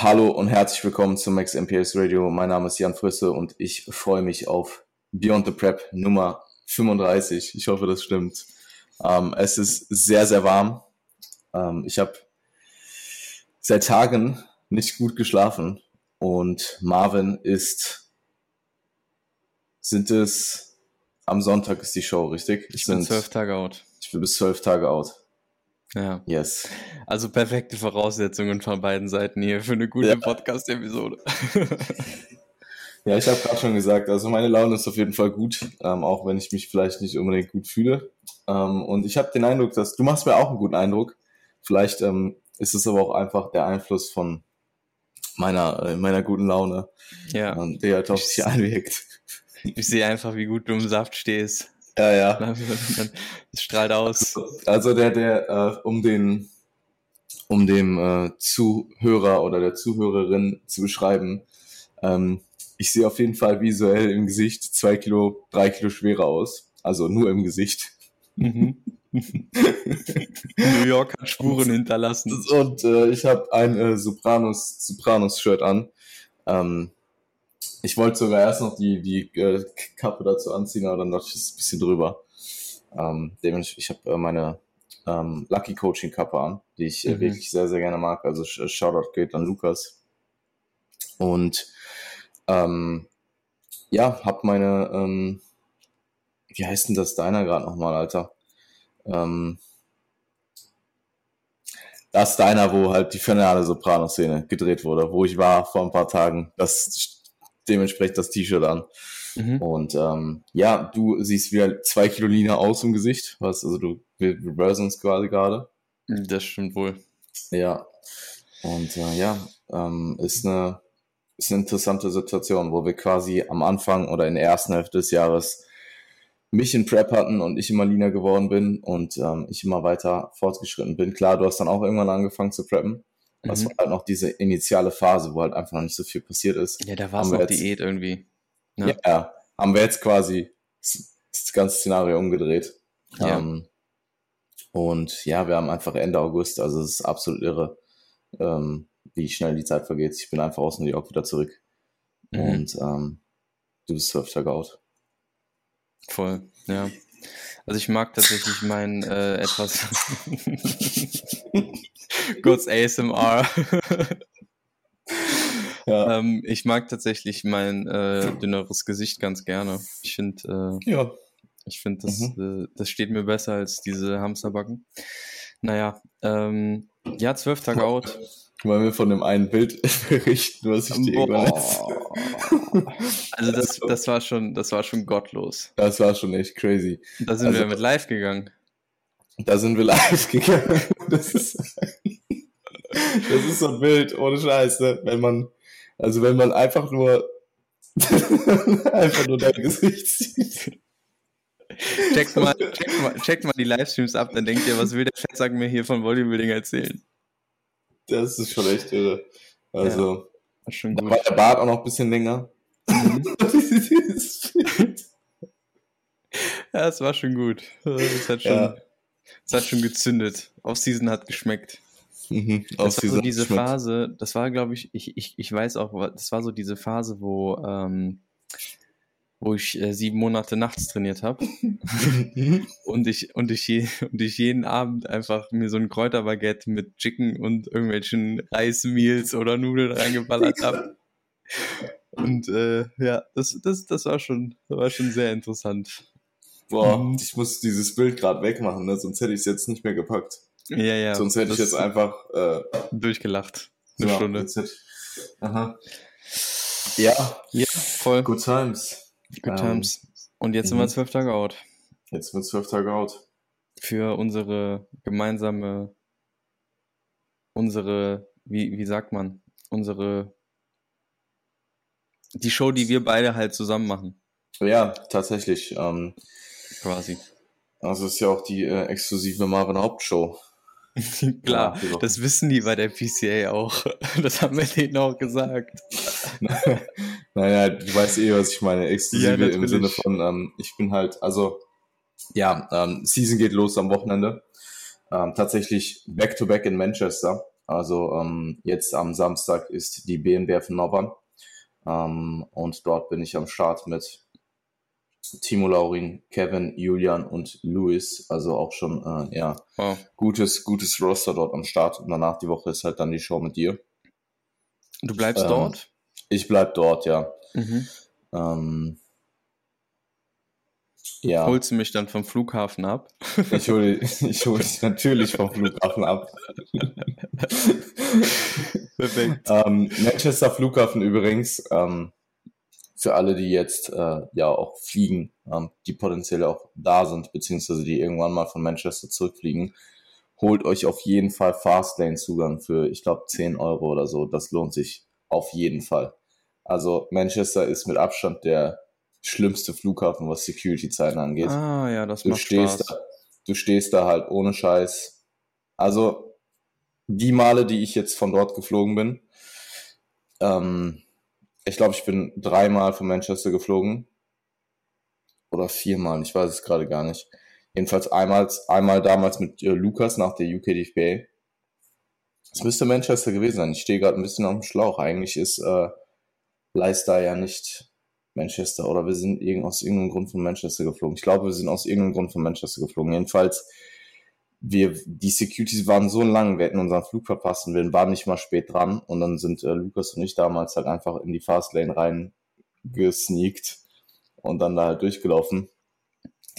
Hallo und herzlich willkommen zum Max MPS Radio. Mein Name ist Jan Frisse und ich freue mich auf Beyond the Prep Nummer 35. Ich hoffe, das stimmt. Ähm, es ist sehr, sehr warm. Ähm, ich habe seit Tagen nicht gut geschlafen und Marvin ist, sind es, am Sonntag ist die Show, richtig? Ich bin zwölf Tage out. Ich bin bis zwölf Tage out. Ja. Yes. Also perfekte Voraussetzungen von beiden Seiten hier für eine gute ja. Podcast-Episode. ja, ich habe gerade schon gesagt, also meine Laune ist auf jeden Fall gut, ähm, auch wenn ich mich vielleicht nicht unbedingt gut fühle. Ähm, und ich habe den Eindruck, dass du machst mir auch einen guten Eindruck. Vielleicht ähm, ist es aber auch einfach der Einfluss von meiner äh, meiner guten Laune, ja. ähm, der halt auf dich einwirkt. Ich sehe einfach, wie gut du im Saft stehst. Ja, ja. Es strahlt aus. Also der, der, äh, um den, um dem äh, Zuhörer oder der Zuhörerin zu beschreiben, ähm, ich sehe auf jeden Fall visuell im Gesicht zwei Kilo, drei Kilo schwerer aus. Also nur im Gesicht. Mhm. New York hat Spuren hinterlassen. Und äh, ich habe ein äh, Sopranos, Sopranos-Shirt an. Ähm, ich wollte sogar erst noch die, die äh, Kappe dazu anziehen, aber dann dachte ich, es ist ein bisschen drüber. Ähm, dementsprechend, ich habe äh, meine ähm, Lucky Coaching Kappe an, die ich äh, mhm. wirklich sehr, sehr gerne mag. Also Shoutout geht an Lukas. Und ähm, ja, hab meine, ähm, wie heißt denn das deiner gerade nochmal, Alter? Ähm, das Deiner, wo halt die finale Soprano-Szene gedreht wurde, wo ich war vor ein paar Tagen. Das dementsprechend das T-Shirt an. Mhm. Und ähm, ja, du siehst wieder zwei Kilo leaner aus im Gesicht. Was, also du reversen uns quasi gerade. Das stimmt wohl. Ja. Und äh, ja, ähm, ist eine ist eine interessante Situation, wo wir quasi am Anfang oder in der ersten Hälfte des Jahres mich in Prep hatten und ich immer leaner geworden bin und ähm, ich immer weiter fortgeschritten bin. Klar, du hast dann auch irgendwann angefangen zu preppen. Das mhm. war halt noch diese initiale Phase, wo halt einfach noch nicht so viel passiert ist. Ja, da war es noch jetzt, Diät irgendwie. Ne? Ja, haben wir jetzt quasi das ganze Szenario umgedreht. Ja. Ähm, und ja, wir haben einfach Ende August, also es ist absolut irre, ähm, wie schnell die Zeit vergeht. Ich bin einfach aus New York wieder zurück. Mhm. Und ähm, du bist zwölf Tage out. Voll, ja. Also ich mag tatsächlich mein äh, etwas kurz ASMR. ja. ähm, ich mag tatsächlich mein äh, dünneres Gesicht ganz gerne. Ich finde, äh, ja. ich finde, das, mhm. äh, das steht mir besser als diese Hamsterbacken. Naja, ähm, ja, zwölf Tage out. Wollen wir von dem einen Bild berichten, was ich dir irgendwann Also das, das war schon, das war schon gottlos. Das war schon echt crazy. Da sind also, wir mit live gegangen. Da sind wir live gegangen. Das ist, das ist so ein Bild, ohne Scheiß, ne? Wenn man, also wenn man einfach nur, einfach nur dein Gesicht sieht. Checkt mal, checkt mal, checkt mal die Livestreams ab, dann denkt ihr, was will der Fettsack mir hier von Bodybuilding erzählen? Das ist schon echt irre. Also, ja, schon gut. da war der Bart auch noch ein bisschen länger. Mhm. ja, es war schon gut. Es hat schon, ja. es hat schon gezündet. Off-Season hat geschmeckt. Mhm, das war so diese Phase, das war, glaube ich, ich, ich, ich weiß auch, das war so diese Phase, wo ähm, wo ich äh, sieben Monate nachts trainiert habe und ich und ich je, und ich jeden Abend einfach mir so ein Kräuterbaguette mit Chicken und irgendwelchen Reismeals oder Nudeln reingeballert habe. Und äh, ja, das, das, das war schon, das war schon sehr interessant. Boah, mhm. ich muss dieses Bild gerade wegmachen, ne? sonst hätte ich es jetzt nicht mehr gepackt. Ja, ja. Sonst hätte ich jetzt einfach äh, durchgelacht. Eine ja, Stunde. Aha. Ja, ja, voll. Good times. Good times. Ähm, Und jetzt sind wir mhm. zwölf Tage out. Jetzt sind wir zwölf Tage out. Für unsere gemeinsame, unsere, wie, wie sagt man, unsere, die Show, die wir beide halt zusammen machen. Ja, tatsächlich. Ähm, Quasi. Also ist ja auch die äh, exklusive Marvin Hauptshow. Klar, ja, das wissen die bei der PCA auch. Das haben wir denen auch gesagt. naja, du weißt eh, was ich meine. Exklusive ja, im Sinne von, ähm, ich bin halt, also, ja, ähm, Season geht los am Wochenende. Ähm, tatsächlich back-to-back -back in Manchester. Also ähm, jetzt am Samstag ist die BNBF Nobbern ähm, und dort bin ich am Start mit Timo Laurin, Kevin, Julian und Luis. Also auch schon äh, ja wow. gutes gutes Roster dort am Start. Und danach die Woche ist halt dann die Show mit dir. Du bleibst ähm, dort? Ich bleib dort, ja. Mhm. Ähm, ja. Holst du mich dann vom Flughafen ab? Ich hole ich hol dich natürlich vom Flughafen ab. Perfekt. Ähm, Manchester Flughafen übrigens, ähm, für alle, die jetzt äh, ja auch fliegen, ähm, die potenziell auch da sind, beziehungsweise die irgendwann mal von Manchester zurückfliegen, holt euch auf jeden Fall Fastlane-Zugang für, ich glaube, 10 Euro oder so. Das lohnt sich auf jeden Fall. Also Manchester ist mit Abstand der schlimmste Flughafen, was Security-Zeiten angeht. Ah, ja, das du macht stehst Spaß. Da, du stehst da halt ohne Scheiß. Also, die Male, die ich jetzt von dort geflogen bin, ähm, ich glaube, ich bin dreimal von Manchester geflogen. Oder viermal, ich weiß es gerade gar nicht. Jedenfalls einmal, einmal damals mit äh, Lukas nach der UKDFBA. Es müsste Manchester gewesen sein. Ich stehe gerade ein bisschen auf dem Schlauch. Eigentlich ist äh, Leicester ja nicht Manchester oder wir sind aus irgendeinem Grund von Manchester geflogen. Ich glaube, wir sind aus irgendeinem Grund von Manchester geflogen. Jedenfalls, wir, die Securities waren so lang, wir hätten unseren Flug verpasst und wir waren nicht mal spät dran und dann sind äh, Lukas und ich damals halt einfach in die Fastlane rein gesneakt und dann da halt durchgelaufen.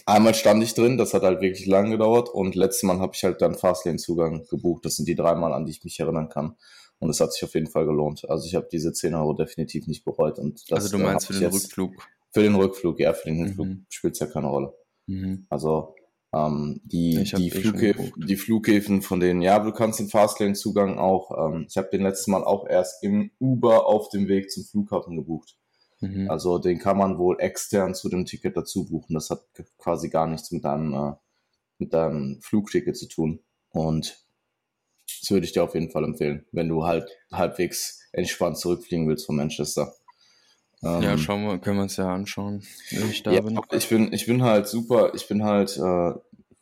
Einmal stand ich drin, das hat halt wirklich lang gedauert und letztes Mal habe ich halt dann Fastlane-Zugang gebucht. Das sind die drei Mal, an die ich mich erinnern kann. Und es hat sich auf jeden Fall gelohnt. Also ich habe diese 10 Euro definitiv nicht bereut. Und das, also du meinst für den Rückflug? Für den Rückflug, ja, für den Hinflug mhm. spielt es ja keine Rolle. Mhm. Also ähm, die, die, eh Flughäfen, die Flughäfen von denen, ja, du kannst den Fastlane-Zugang auch, ähm, ich habe den letzten Mal auch erst im Uber auf dem Weg zum Flughafen gebucht. Mhm. Also den kann man wohl extern zu dem Ticket dazu buchen. Das hat quasi gar nichts mit deinem, äh, mit deinem Flugticket zu tun. Und das würde ich dir auf jeden Fall empfehlen, wenn du halt halbwegs entspannt zurückfliegen willst von Manchester. Ähm, ja, schauen wir, können wir uns ja anschauen, wenn ich da ja, bin. Ich bin, ich bin halt super, ich bin halt äh,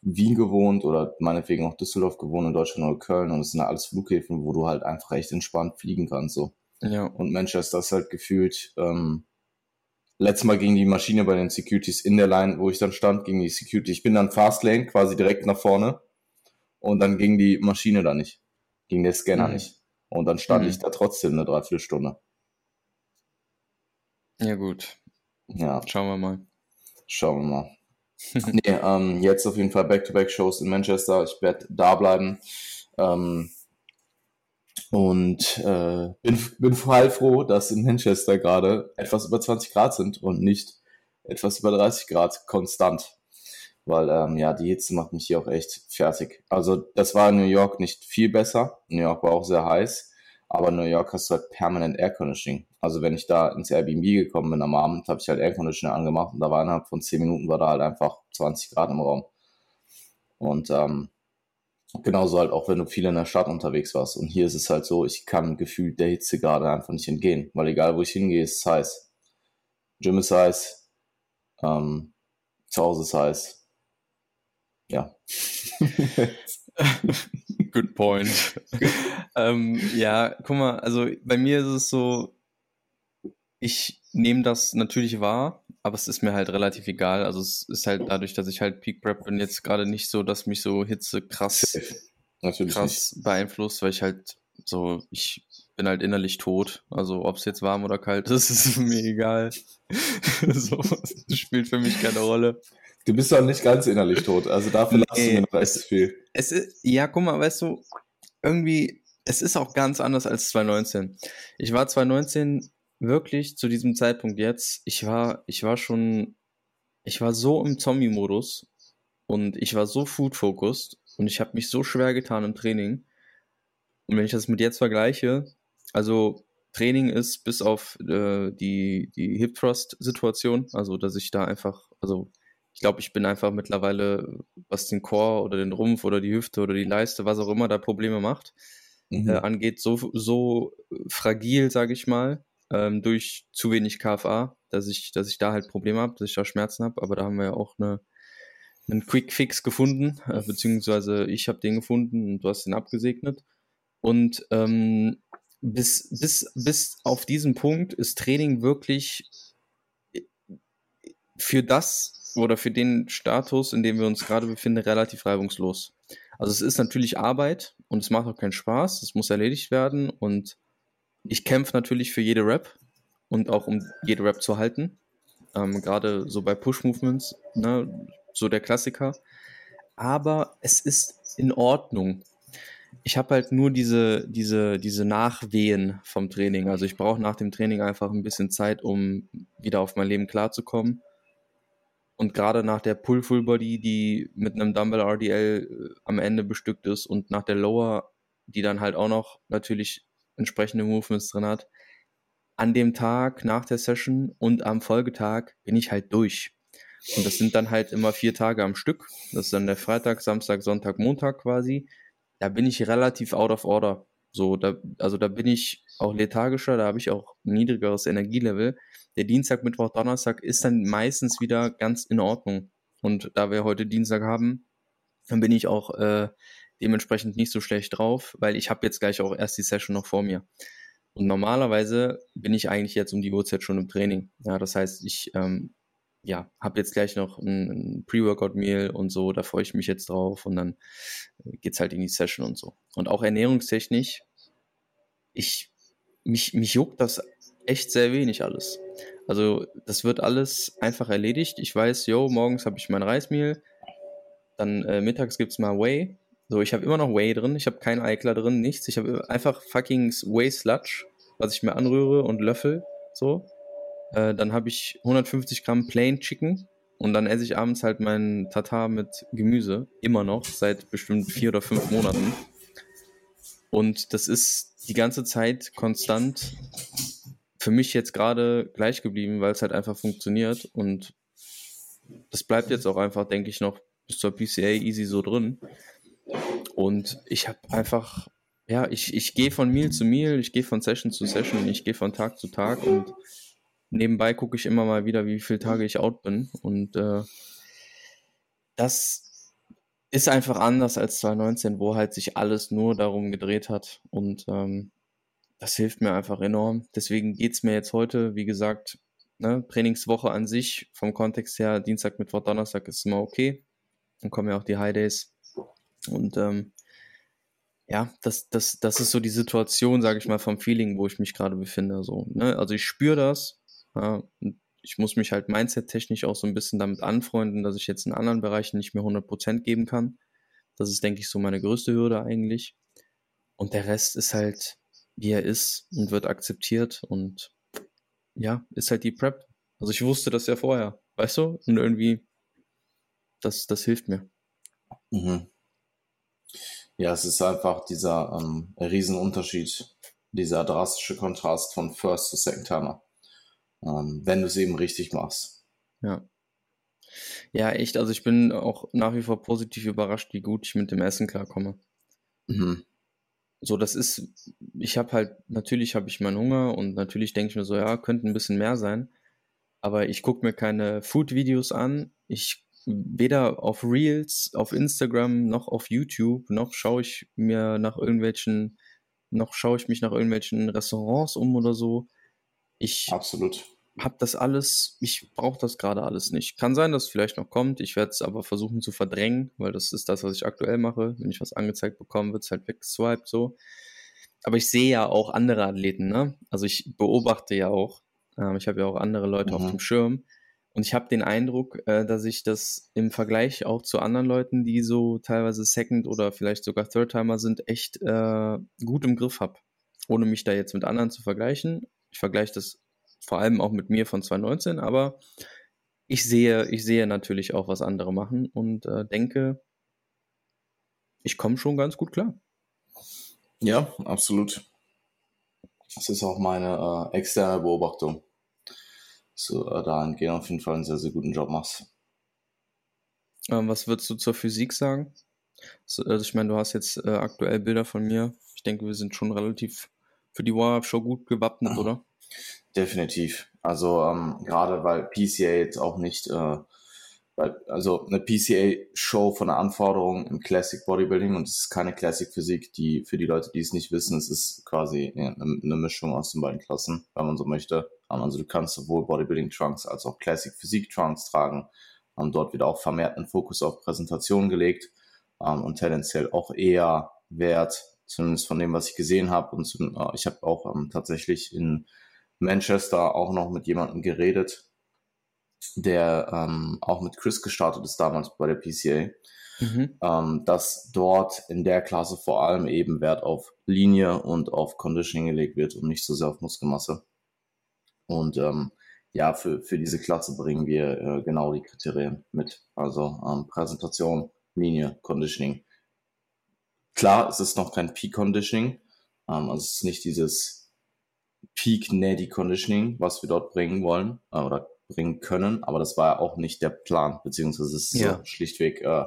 Wien gewohnt oder meinetwegen auch Düsseldorf gewohnt in Deutschland oder Köln und es sind alles Flughäfen, wo du halt einfach echt entspannt fliegen kannst. So. Ja. Und Manchester ist halt gefühlt, ähm, letztes Mal ging die Maschine bei den Securities in der Line, wo ich dann stand, ging die Security. Ich bin dann Fastlane, quasi direkt nach vorne und dann ging die Maschine da nicht. Ging der Scanner mhm. nicht. Und dann stand mhm. ich da trotzdem eine Dreiviertelstunde. Ja, gut. Ja. Schauen wir mal. Schauen wir mal. nee, ähm, jetzt auf jeden Fall Back-to-Back-Shows in Manchester. Ich werde da bleiben. Ähm, und äh, bin, bin froh, dass in Manchester gerade etwas über 20 Grad sind und nicht etwas über 30 Grad konstant weil ähm, ja, die Hitze macht mich hier auch echt fertig. Also das war in New York nicht viel besser. New York war auch sehr heiß, aber in New York hast du halt permanent Air Conditioning. Also wenn ich da ins Airbnb gekommen bin am Abend, habe ich halt Air Conditioner angemacht und da war innerhalb von 10 Minuten war da halt einfach 20 Grad im Raum. Und ähm, genauso halt auch, wenn du viel in der Stadt unterwegs warst. Und hier ist es halt so, ich kann gefühlt der Hitze gerade einfach nicht entgehen, weil egal wo ich hingehe, ist es heiß. Gym ist heiß, ähm, zu Hause ist heiß, ja. Good point. ähm, ja, guck mal, also bei mir ist es so, ich nehme das natürlich wahr, aber es ist mir halt relativ egal. Also es ist halt dadurch, dass ich halt Peak Prep bin, jetzt gerade nicht so, dass mich so Hitze krass, krass nicht. beeinflusst, weil ich halt so, ich bin halt innerlich tot. Also ob es jetzt warm oder kalt ist, ist mir egal. so, das spielt für mich keine Rolle. Du bist doch nicht ganz innerlich tot, also dafür lassen nee, wir noch recht viel. Es ist, ja, guck mal, weißt du, irgendwie, es ist auch ganz anders als 2019. Ich war 2019 wirklich zu diesem Zeitpunkt jetzt, ich war, ich war schon, ich war so im Zombie-Modus und ich war so food-focused und ich habe mich so schwer getan im Training. Und wenn ich das mit jetzt vergleiche, also Training ist bis auf äh, die, die Hip Thrust-Situation, also dass ich da einfach, also ich glaube, ich bin einfach mittlerweile, was den Chor oder den Rumpf oder die Hüfte oder die Leiste, was auch immer da Probleme macht, mhm. äh, angeht, so, so fragil, sage ich mal, ähm, durch zu wenig KFA, dass ich, dass ich da halt Probleme habe, dass ich da Schmerzen habe. Aber da haben wir ja auch eine, einen Quick Fix gefunden, äh, beziehungsweise ich habe den gefunden und du hast den abgesegnet. Und ähm, bis, bis, bis auf diesen Punkt ist Training wirklich für das oder für den Status, in dem wir uns gerade befinden, relativ reibungslos. Also es ist natürlich Arbeit und es macht auch keinen Spaß, es muss erledigt werden und ich kämpfe natürlich für jede Rap und auch um jede Rap zu halten. Ähm, gerade so bei Push-Movements, ne, so der Klassiker. Aber es ist in Ordnung. Ich habe halt nur diese, diese, diese Nachwehen vom Training. Also ich brauche nach dem Training einfach ein bisschen Zeit, um wieder auf mein Leben klarzukommen. Und gerade nach der Pull-Full Body, die mit einem Dumbbell RDL äh, am Ende bestückt ist und nach der Lower, die dann halt auch noch natürlich entsprechende Movements drin hat, an dem Tag nach der Session und am Folgetag bin ich halt durch. Und das sind dann halt immer vier Tage am Stück. Das ist dann der Freitag, Samstag, Sonntag, Montag quasi. Da bin ich relativ out of order. So, da, also da bin ich auch lethargischer, da habe ich auch niedrigeres Energielevel der Dienstag, Mittwoch, Donnerstag ist dann meistens wieder ganz in Ordnung. Und da wir heute Dienstag haben, dann bin ich auch äh, dementsprechend nicht so schlecht drauf, weil ich habe jetzt gleich auch erst die Session noch vor mir. Und normalerweise bin ich eigentlich jetzt um die Uhrzeit schon im Training. Ja, das heißt, ich ähm, ja, habe jetzt gleich noch ein, ein Pre-Workout-Meal und so, da freue ich mich jetzt drauf und dann äh, geht's halt in die Session und so. Und auch ernährungstechnisch, ich, mich, mich juckt das echt sehr wenig alles. Also das wird alles einfach erledigt. Ich weiß, yo, morgens habe ich mein Reismehl, dann äh, mittags es mal Whey. So, ich habe immer noch Whey drin, ich habe keinen Eikler drin, nichts. Ich habe einfach fucking Whey Sludge, was ich mir anrühre und löffel. So. Äh, dann habe ich 150 Gramm Plain Chicken und dann esse ich abends halt meinen Tatar mit Gemüse. Immer noch, seit bestimmt vier oder fünf Monaten. Und das ist die ganze Zeit konstant für mich jetzt gerade gleich geblieben, weil es halt einfach funktioniert und das bleibt jetzt auch einfach, denke ich, noch bis zur PCA easy so drin. Und ich habe einfach, ja, ich, ich gehe von Meal zu Meal, ich gehe von Session zu Session, ich gehe von Tag zu Tag und nebenbei gucke ich immer mal wieder, wie viele Tage ich out bin. Und äh, das ist einfach anders als 2019, wo halt sich alles nur darum gedreht hat. Und ähm, das hilft mir einfach enorm. Deswegen geht's mir jetzt heute, wie gesagt, ne, Trainingswoche an sich, vom Kontext her, Dienstag, Mittwoch, Donnerstag ist immer okay. Dann kommen ja auch die High Days. Und ähm, ja, das, das, das ist so die Situation, sage ich mal, vom Feeling, wo ich mich gerade befinde. So, ne? Also ich spüre das. Ja, ich muss mich halt mindset-technisch auch so ein bisschen damit anfreunden, dass ich jetzt in anderen Bereichen nicht mehr 100% geben kann. Das ist, denke ich, so meine größte Hürde eigentlich. Und der Rest ist halt, wie er ist und wird akzeptiert und ja, ist halt die Prep. Also ich wusste das ja vorher, weißt du? Und irgendwie, das, das hilft mir. Mhm. Ja, es ist einfach dieser ähm, Riesenunterschied, dieser drastische Kontrast von First zu Second Timer. Ähm, wenn du es eben richtig machst. Ja. Ja, echt. Also ich bin auch nach wie vor positiv überrascht, wie gut ich mit dem Essen klarkomme. Mhm so, das ist, ich habe halt, natürlich habe ich meinen Hunger und natürlich denke ich mir so, ja, könnte ein bisschen mehr sein. Aber ich gucke mir keine Food-Videos an. Ich weder auf Reels, auf Instagram, noch auf YouTube, noch schaue ich mir nach irgendwelchen, noch schaue ich mich nach irgendwelchen Restaurants um oder so. Ich Absolut habe das alles, ich brauche das gerade alles nicht. Kann sein, dass es vielleicht noch kommt. Ich werde es aber versuchen zu verdrängen, weil das ist das, was ich aktuell mache. Wenn ich was angezeigt bekomme, wird es halt weggeswiped so. Aber ich sehe ja auch andere Athleten, ne? Also ich beobachte ja auch. Ähm, ich habe ja auch andere Leute mhm. auf dem Schirm. Und ich habe den Eindruck, äh, dass ich das im Vergleich auch zu anderen Leuten, die so teilweise Second oder vielleicht sogar Third-Timer sind, echt äh, gut im Griff habe. Ohne mich da jetzt mit anderen zu vergleichen. Ich vergleiche das vor allem auch mit mir von 2019, aber ich sehe, ich sehe natürlich auch, was andere machen und äh, denke, ich komme schon ganz gut klar. Ja, absolut. Das ist auch meine äh, externe Beobachtung. So, äh, dahingehend auf jeden Fall einen sehr, sehr guten Job machst. Ähm, was würdest du zur Physik sagen? Also ich meine, du hast jetzt äh, aktuell Bilder von mir. Ich denke, wir sind schon relativ für die Warm-Up-Show gut gewappnet, mhm. oder? Definitiv. Also ähm, gerade weil PCA jetzt auch nicht äh, also eine PCA-Show von der Anforderung im Classic Bodybuilding und es ist keine Classic Physik, die für die Leute, die es nicht wissen, es ist quasi eine, eine Mischung aus den beiden Klassen, wenn man so möchte. Also du kannst sowohl Bodybuilding Trunks als auch Classic Physik Trunks tragen. Haben dort wieder auch vermehrt einen Fokus auf Präsentation gelegt ähm, und tendenziell auch eher Wert, zumindest von dem, was ich gesehen habe. Und zum, äh, ich habe auch ähm, tatsächlich in Manchester auch noch mit jemandem geredet, der ähm, auch mit Chris gestartet ist damals bei der PCA, mhm. ähm, dass dort in der Klasse vor allem eben Wert auf Linie und auf Conditioning gelegt wird und nicht so sehr auf Muskelmasse. Und ähm, ja, für, für diese Klasse bringen wir äh, genau die Kriterien mit. Also ähm, Präsentation, Linie, Conditioning. Klar, es ist noch kein Peak Conditioning. Ähm, also es ist nicht dieses Peak Natty Conditioning, was wir dort bringen wollen äh, oder bringen können, aber das war ja auch nicht der Plan, beziehungsweise es ist ja. so schlichtweg, äh,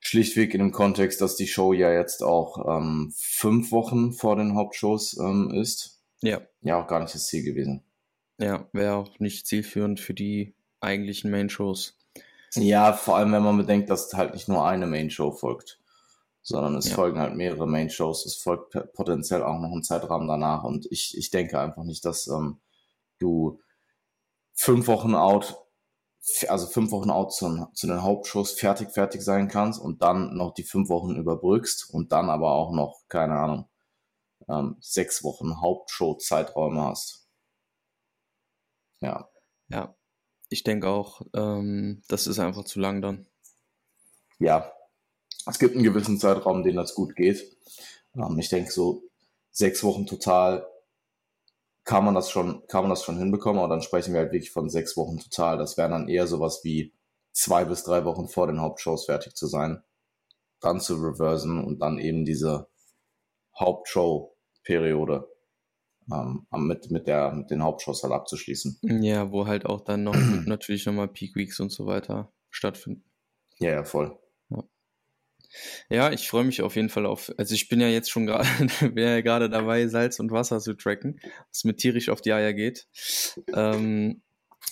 schlichtweg in dem Kontext, dass die Show ja jetzt auch ähm, fünf Wochen vor den Hauptshows ähm, ist. Ja. Ja, auch gar nicht das Ziel gewesen. Ja, wäre auch nicht zielführend für die eigentlichen Main-Shows. Ja, vor allem, wenn man bedenkt, dass halt nicht nur eine Main-Show folgt, sondern es ja. folgen halt mehrere Main-Shows, es folgt potenziell auch noch ein Zeitrahmen danach und ich, ich denke einfach nicht, dass ähm, du fünf Wochen out, also fünf Wochen out zu, zu den Hauptshows fertig, fertig sein kannst und dann noch die fünf Wochen überbrückst und dann aber auch noch, keine Ahnung, ähm, sechs Wochen Hauptshow-Zeiträume hast. Ja. Ja, ich denke auch, ähm, das ist einfach zu lang dann. Ja, es gibt einen gewissen Zeitraum, den das gut geht. Ähm, ich denke so sechs Wochen total kann man das schon, kann man das schon hinbekommen, aber dann sprechen wir halt wirklich von sechs Wochen total. Das wären dann eher sowas wie zwei bis drei Wochen vor den Hauptshows fertig zu sein, dann zu reversen und dann eben diese Hauptshow-Periode ähm, mit, mit, der, mit den Hauptshows halt abzuschließen. Ja, wo halt auch dann noch natürlich nochmal Peak Weeks und so weiter stattfinden. Ja, ja, voll. Ja, ich freue mich auf jeden Fall auf. Also ich bin ja jetzt schon gerade, ja gerade dabei, Salz und Wasser zu tracken, was mir tierisch auf die Eier geht. Ähm,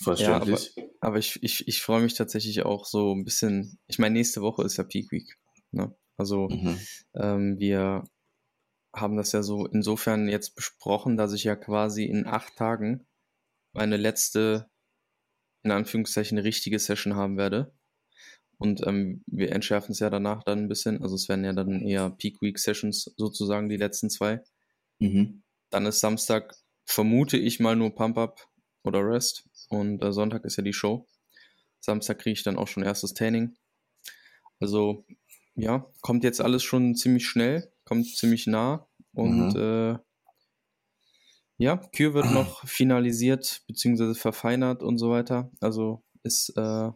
Verständlich. Ja, aber, aber, ich, ich, ich freue mich tatsächlich auch so ein bisschen. Ich meine, nächste Woche ist ja Peak Week. Ne? Also mhm. ähm, wir haben das ja so insofern jetzt besprochen, dass ich ja quasi in acht Tagen meine letzte, in Anführungszeichen, richtige Session haben werde. Und ähm, wir entschärfen es ja danach dann ein bisschen. Also es werden ja dann eher Peak Week Sessions sozusagen die letzten zwei. Mhm. Dann ist Samstag, vermute ich mal nur Pump Up oder Rest. Und äh, Sonntag ist ja die Show. Samstag kriege ich dann auch schon erstes Training. Also ja, kommt jetzt alles schon ziemlich schnell, kommt ziemlich nah. Und mhm. äh, ja, Kür wird noch finalisiert bzw. verfeinert und so weiter. Also ist äh,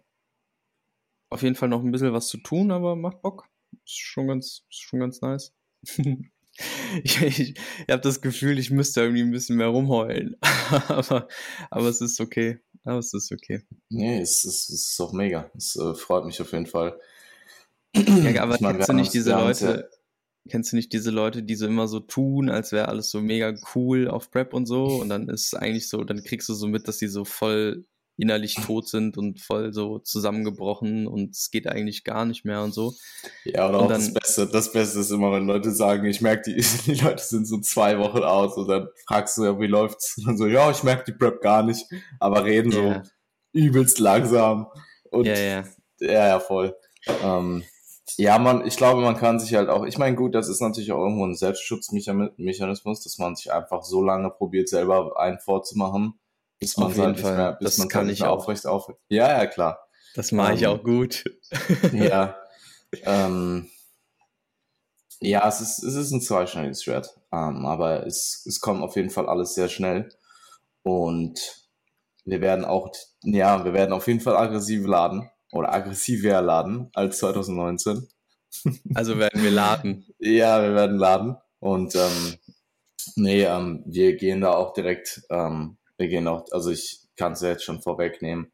auf jeden Fall noch ein bisschen was zu tun, aber macht Bock. Ist schon ganz, ist schon ganz nice. ich, ich, ich habe das Gefühl, ich müsste irgendwie ein bisschen mehr rumheulen. aber, aber es ist okay. Aber es ist okay. Nee, es ist, es ist auch mega. Es äh, freut mich auf jeden Fall. Ja, aber ich mein, kennst du nicht diese Leute, ja kennst du nicht diese Leute, die so immer so tun, als wäre alles so mega cool auf Prep und so und dann ist es eigentlich so, dann kriegst du so mit, dass die so voll innerlich tot sind und voll so zusammengebrochen und es geht eigentlich gar nicht mehr und so. Ja, oder und auch dann, das Beste, das Beste ist immer, wenn Leute sagen, ich merke, die, die Leute sind so zwei Wochen aus und dann fragst du ja, wie läuft's? Und dann so, ja, ich merke die Prep gar nicht, aber reden yeah. so übelst langsam und ja, ja, ja, ja voll. Ähm, ja, man, ich glaube, man kann sich halt auch, ich meine, gut, das ist natürlich auch irgendwo ein Selbstschutzmechanismus, dass man sich einfach so lange probiert, selber einen vorzumachen, bis man Auf jeden Fall. Mehr, bis das man kann ich auch. aufrecht auf. Ja, ja, klar. Das mache ich ähm, auch gut. ja. Ähm, ja, es ist, es ist ein zweischneidiges Schwert. Ähm, aber es, es kommt auf jeden Fall alles sehr schnell. Und wir werden auch, ja, wir werden auf jeden Fall aggressiv laden. Oder aggressiver laden als 2019. Also werden wir laden. ja, wir werden laden. Und ähm, nee, ähm, wir gehen da auch direkt ähm, wir gehen auch, also ich kann es ja jetzt schon vorwegnehmen.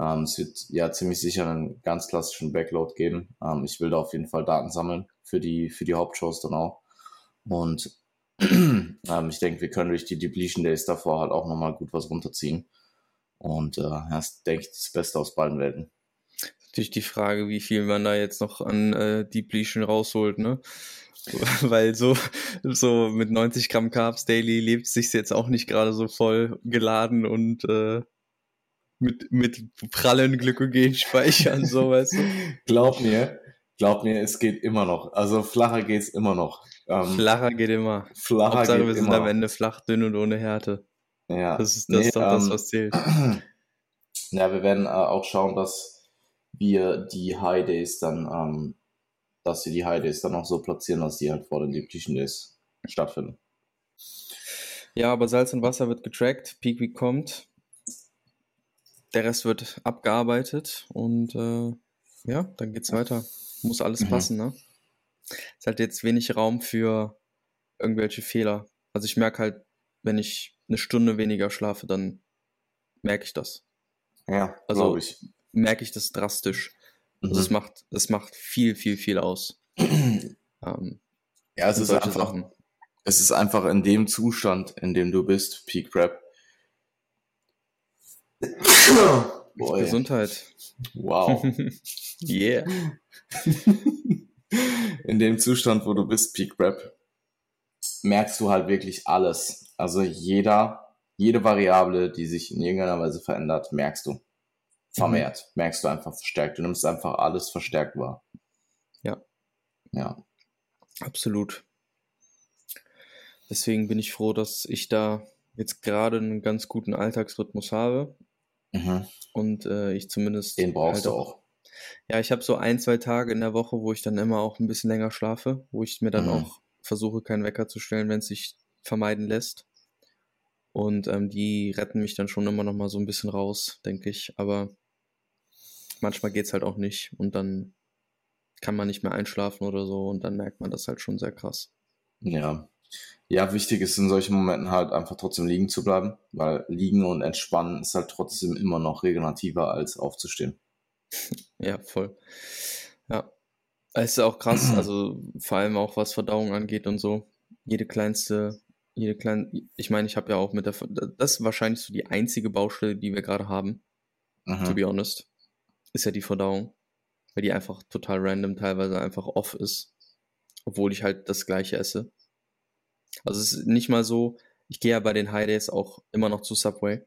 Ähm, es wird ja ziemlich sicher einen ganz klassischen Backload geben. Ähm, ich will da auf jeden Fall Daten sammeln für die, für die Hauptshows dann auch. Und ähm, ich denke, wir können durch die Depletion Days davor halt auch nochmal gut was runterziehen. Und äh, das denke ich, das Beste aus beiden Welten. Durch die Frage, wie viel man da jetzt noch an äh, Depletion rausholt, ne? Weil so, so mit 90 Gramm Carbs daily lebt sich jetzt auch nicht gerade so voll geladen und äh, mit, mit prallen Glykogenspeichern, so weißt du. Glaub mir, glaub mir, es geht immer noch. Also flacher geht's immer noch. Ähm, flacher geht immer. Flacher Hauptsache, geht wir sind immer. am Ende flach, dünn und ohne Härte. Ja. Das ist, das nee, ist doch ähm, das, was zählt. Ja, wir werden äh, auch schauen, dass wir die High Days dann, ähm, dass wir die High Days dann auch so platzieren, dass die halt vor den Depletion Days stattfinden. Ja, aber Salz und Wasser wird getrackt, Peak Week kommt. Der Rest wird abgearbeitet und äh, ja, dann geht's weiter. Muss alles mhm. passen, ne? Ist halt jetzt wenig Raum für irgendwelche Fehler. Also ich merke halt, wenn ich eine Stunde weniger schlafe, dann merke ich das. Ja, also ich. merke ich das drastisch. Mhm. Also es macht, es macht viel, viel, viel aus. ähm, ja, es ist einfach, Sachen. es ist einfach in dem Zustand, in dem du bist, Peak Prep. Boy. Gesundheit. Wow. yeah. in dem Zustand, wo du bist, Peak Prep, merkst du halt wirklich alles. Also jeder, jede Variable, die sich in irgendeiner Weise verändert, merkst du. Vermehrt. Mhm. Merkst du einfach verstärkt. Du nimmst einfach alles verstärkt wahr. Ja. Ja. Absolut. Deswegen bin ich froh, dass ich da jetzt gerade einen ganz guten Alltagsrhythmus habe. Mhm. Und äh, ich zumindest. Den brauchst halt du auch. Ja, ich habe so ein, zwei Tage in der Woche, wo ich dann immer auch ein bisschen länger schlafe, wo ich mir dann mhm. auch versuche, keinen Wecker zu stellen, wenn es sich vermeiden lässt. Und ähm, die retten mich dann schon immer noch mal so ein bisschen raus, denke ich. Aber manchmal geht es halt auch nicht und dann kann man nicht mehr einschlafen oder so und dann merkt man das halt schon sehr krass. Ja. Ja, wichtig ist in solchen Momenten halt einfach trotzdem liegen zu bleiben, weil liegen und entspannen ist halt trotzdem immer noch regenerativer als aufzustehen. ja, voll. Ja. Es ist auch krass, also vor allem auch was Verdauung angeht und so. Jede kleinste, jede kleine, ich meine, ich habe ja auch mit der, das ist wahrscheinlich so die einzige Baustelle, die wir gerade haben, mhm. to be honest, ist ja die Verdauung, weil die einfach total random teilweise einfach off ist, obwohl ich halt das gleiche esse. Also es ist nicht mal so, ich gehe ja bei den High Days auch immer noch zu Subway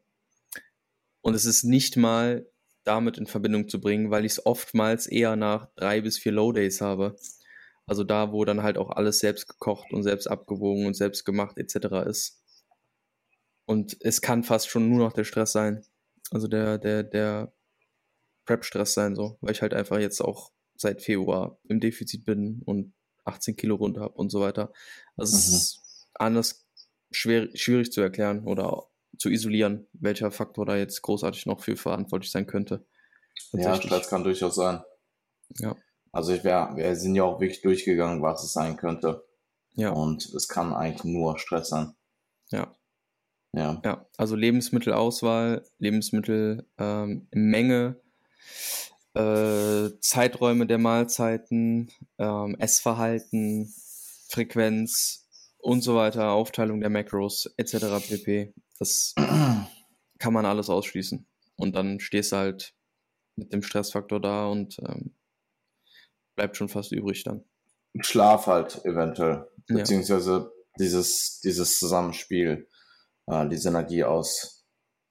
und es ist nicht mal damit in Verbindung zu bringen, weil ich es oftmals eher nach drei bis vier Low Days habe. Also da, wo dann halt auch alles selbst gekocht und selbst abgewogen und selbst gemacht etc. ist. Und es kann fast schon nur noch der Stress sein. Also der, der, der Prep-Stress sein, so, weil ich halt einfach jetzt auch seit Februar im Defizit bin und 18 Kilo runter habe und so weiter. Also mhm. es ist anders schwer, schwierig zu erklären oder zu isolieren, welcher Faktor da jetzt großartig noch für verantwortlich sein könnte. Ja, Stress kann durchaus sein. Ja. Also ich wär, wir sind ja auch wirklich durchgegangen, was es sein könnte. Ja. Und es kann eigentlich nur Stress sein. Ja. Ja. Ja, also Lebensmittelauswahl, Lebensmittelmenge, ähm, äh, Zeiträume der Mahlzeiten, ähm, Essverhalten, Frequenz und so weiter, Aufteilung der Macros etc. pp. Das kann man alles ausschließen. Und dann stehst du halt mit dem Stressfaktor da und ähm, bleibt schon fast übrig dann. Schlaf halt eventuell. Beziehungsweise ja. dieses, dieses Zusammenspiel, äh, die Synergie aus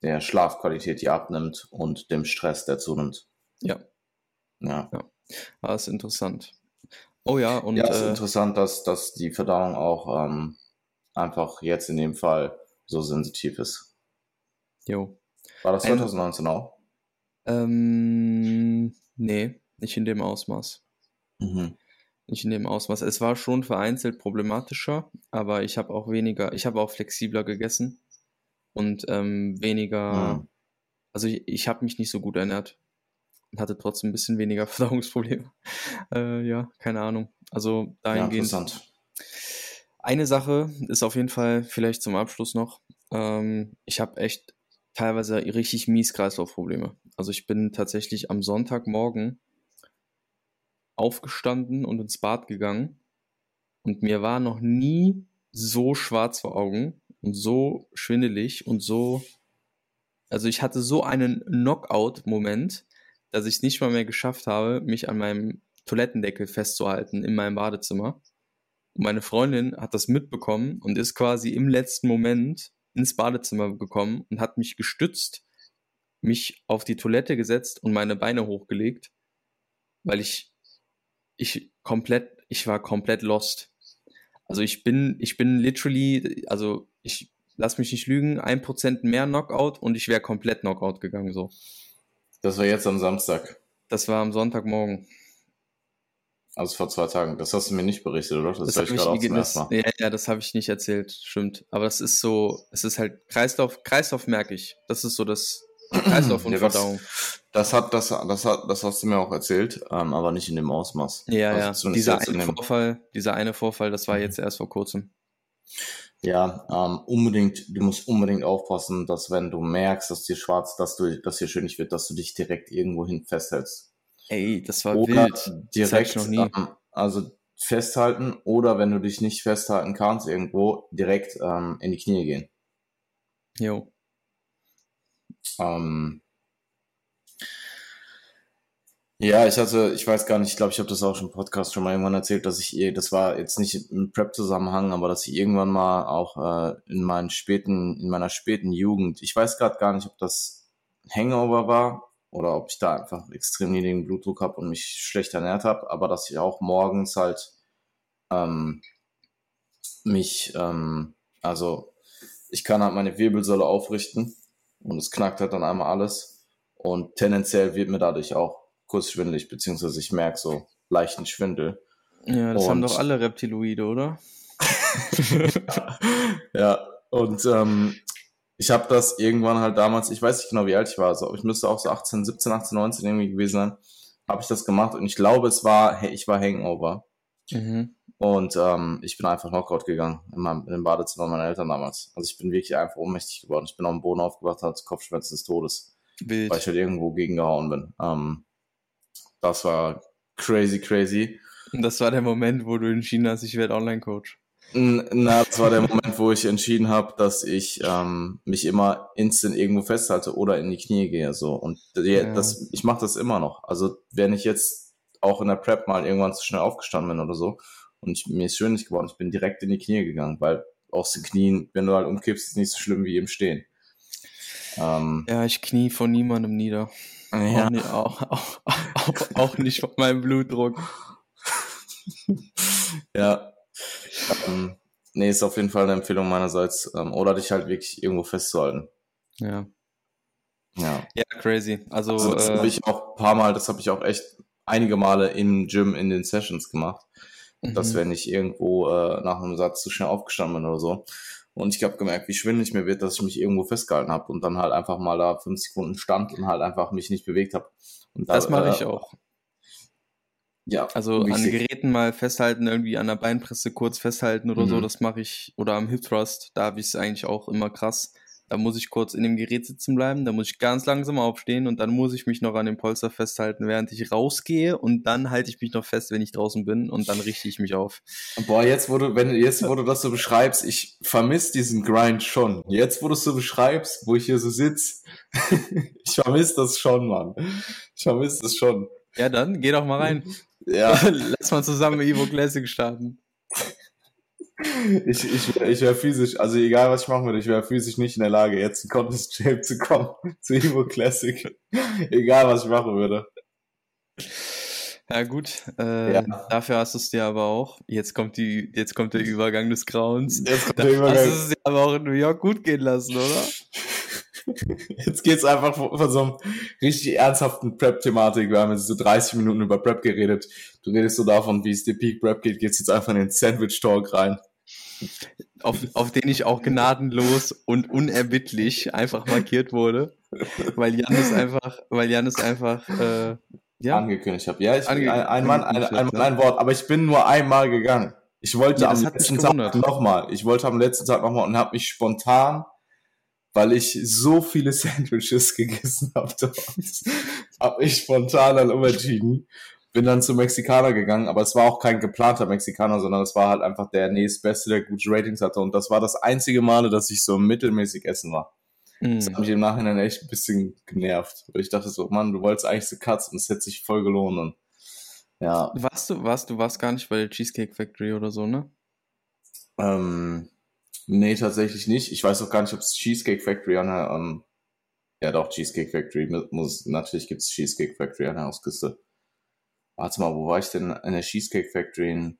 der Schlafqualität, die abnimmt und dem Stress, der zunimmt. Ja. Ja. ja. Das ah, ist interessant. Oh ja, und. Ja, es ist äh, interessant, dass, dass die Verdauung auch ähm, einfach jetzt in dem Fall so sensitiv ist. Jo. War das 2019 Ein, auch? Ähm, nee, nicht in dem Ausmaß. Mhm. Nicht in dem Ausmaß. Es war schon vereinzelt problematischer, aber ich habe auch weniger, ich habe auch flexibler gegessen und ähm, weniger, mhm. also ich, ich habe mich nicht so gut ernährt und hatte trotzdem ein bisschen weniger Verdauungsprobleme. äh, ja, keine Ahnung. Also dahingehend. Ja, interessant. Eine Sache ist auf jeden Fall vielleicht zum Abschluss noch. Ähm, ich habe echt teilweise richtig mies Kreislaufprobleme. Also ich bin tatsächlich am Sonntagmorgen aufgestanden und ins Bad gegangen und mir war noch nie so schwarz vor Augen und so schwindelig und so, also ich hatte so einen Knockout-Moment, dass ich es nicht mal mehr geschafft habe, mich an meinem Toilettendeckel festzuhalten in meinem Badezimmer. Und meine Freundin hat das mitbekommen und ist quasi im letzten Moment ins Badezimmer gekommen und hat mich gestützt, mich auf die Toilette gesetzt und meine Beine hochgelegt, weil ich, ich komplett, ich war komplett lost. Also ich bin, ich bin literally, also ich lass mich nicht lügen, ein Prozent mehr Knockout und ich wäre komplett Knockout gegangen, so. Das war jetzt am Samstag. Das war am Sonntagmorgen. Also vor zwei Tagen. Das hast du mir nicht berichtet, oder? Das, das habe ich gerade auch zum ersten Mal. Ja, ja, das habe ich nicht erzählt, stimmt. Aber es ist so, es ist halt Kreislauf, Kreislauf merke ich. Das ist so das Kreislauf und ja, Verdauung. Das, hat, das, das hat, das hast du mir auch erzählt, ähm, aber nicht in dem Ausmaß. Ja, also ja. Dieser eine Vorfall, dieser eine Vorfall, das war mhm. jetzt erst vor kurzem. Ja, ähm, unbedingt, du musst unbedingt aufpassen, dass wenn du merkst, dass dir schwarz, dass du, dass dir schön nicht wird, dass du dich direkt irgendwo hin festhältst. Ey, das war oder wild. Direkt, noch nie. Ähm, also festhalten oder wenn du dich nicht festhalten kannst irgendwo, direkt ähm, in die Knie gehen. Jo. Ähm, ja, ich hatte, ich weiß gar nicht, ich glaube, ich habe das auch schon im Podcast schon mal irgendwann erzählt, dass ich, eh, das war jetzt nicht im Prep-Zusammenhang, aber dass ich irgendwann mal auch äh, in meinen späten, in meiner späten Jugend, ich weiß gerade gar nicht, ob das Hangover war oder ob ich da einfach extrem niedrigen Blutdruck habe und mich schlecht ernährt habe, aber dass ich auch morgens halt ähm, mich, ähm, also ich kann halt meine Wirbelsäule aufrichten und es knackt halt dann einmal alles und tendenziell wird mir dadurch auch kurz schwindelig, beziehungsweise ich merke so leichten Schwindel. Ja, das und, haben doch alle Reptiloide, oder? ja, und ähm, ich habe das irgendwann halt damals, ich weiß nicht genau, wie alt ich war, also ich müsste auch so 18, 17, 18, 19 irgendwie gewesen sein, habe ich das gemacht und ich glaube, es war, ich war Hangover. Mhm. Und ähm, ich bin einfach Knockout gegangen in, meinem, in dem Badezimmer meiner Eltern damals. Also ich bin wirklich einfach ohnmächtig geworden. Ich bin auf dem Boden aufgewacht, hatte Kopfschmerzen des Todes. Wild. Weil ich halt irgendwo gegengehauen bin. Ähm, das war crazy, crazy. Und das war der Moment, wo du entschieden hast, ich werde Online-Coach. Na, das war der Moment, wo ich entschieden habe, dass ich ähm, mich immer instant irgendwo festhalte oder in die Knie gehe. So und die, ja. das, ich mache das immer noch. Also wenn ich jetzt auch in der Prep mal irgendwann zu schnell aufgestanden bin oder so und ich, mir ist schön nicht geworden, ich bin direkt in die Knie gegangen, weil aus den Knien, wenn du halt umkippst, ist nicht so schlimm wie im Stehen. Ähm, ja, ich knie von niemandem nieder. Ja. Auch, nicht, auch, auch, auch, auch nicht von meinem Blutdruck. ja, ähm, nee, ist auf jeden Fall eine Empfehlung meinerseits. Ähm, oder dich halt wirklich irgendwo festzuhalten. Ja. Ja. Ja, crazy. Also, also das äh, habe ich auch ein paar Mal, das habe ich auch echt einige Male im Gym in den Sessions gemacht. Mhm. Dass wenn ich irgendwo äh, nach einem Satz zu schnell aufgestanden bin oder so. Und ich habe gemerkt, wie schwindelig mir wird, dass ich mich irgendwo festgehalten habe und dann halt einfach mal da fünf Sekunden stand und halt einfach mich nicht bewegt habe. Da, das mache äh, ich auch. Ja. Also an Geräten mal festhalten, irgendwie an der Beinpresse kurz festhalten oder mhm. so, das mache ich. Oder am Hip Thrust, da habe ich es eigentlich auch immer krass. Da muss ich kurz in dem Gerät sitzen bleiben, da muss ich ganz langsam aufstehen und dann muss ich mich noch an dem Polster festhalten, während ich rausgehe und dann halte ich mich noch fest, wenn ich draußen bin und dann richte ich mich auf. Boah, jetzt wo du, wenn jetzt wo du das so beschreibst, ich vermisse diesen Grind schon. Jetzt wo du es so beschreibst, wo ich hier so sitze, ich vermisse das schon, Mann. Ich vermisse das schon. Ja, dann geh doch mal rein. Ja. Lass mal zusammen Evo Classic starten. Ich, ich, ich wäre physisch, also egal was ich machen würde, ich wäre physisch nicht in der Lage, jetzt in Contest Shape zu kommen, zu Evo Classic. egal was ich machen würde. Ja, gut. Äh, ja. Dafür hast du es dir aber auch. Jetzt kommt, die, jetzt kommt der Übergang des Grauens. Jetzt kommt der Übergang. Hast du es dir aber auch in New York gut gehen lassen, oder? Jetzt geht's einfach von, von so einem richtig ernsthaften Prep-Thematik. Wir haben jetzt so 30 Minuten über Prep geredet. Du redest so davon, wie es dir Peak Prep geht, geht's jetzt einfach in den Sandwich-Talk rein. Auf, auf den ich auch gnadenlos und unerbittlich einfach markiert wurde. Weil Janis einfach, weil Janis einfach, äh, ja. Angekündigt habe. Ja, ich bin ein, ein Mann, ein, ein, ein, ein Wort, aber ich bin nur einmal gegangen. Ich wollte ja, am letzten Tag nochmal. Ich wollte am letzten Tag nochmal und habe mich spontan weil ich so viele Sandwiches gegessen habe habe ich spontan dann umentschieden. Bin dann zum Mexikaner gegangen, aber es war auch kein geplanter Mexikaner, sondern es war halt einfach der nächstbeste, der gute Ratings hatte. Und das war das einzige Male, dass ich so mittelmäßig essen war. Mhm. Das hat mich im Nachhinein echt ein bisschen genervt. Weil ich dachte so, Mann, du wolltest eigentlich so Cuts und es hätte sich voll gelohnt. Und, ja. Warst du, warst du warst gar nicht bei der Cheesecake Factory oder so, ne? Ähm, nee, tatsächlich nicht. Ich weiß auch gar nicht, ob es Cheesecake Factory an der, ähm, ja doch, Cheesecake Factory muss, natürlich gibt es Cheesecake Factory an der Hausküste. Warte mal, wo war ich denn in der Cheesecake Factory in,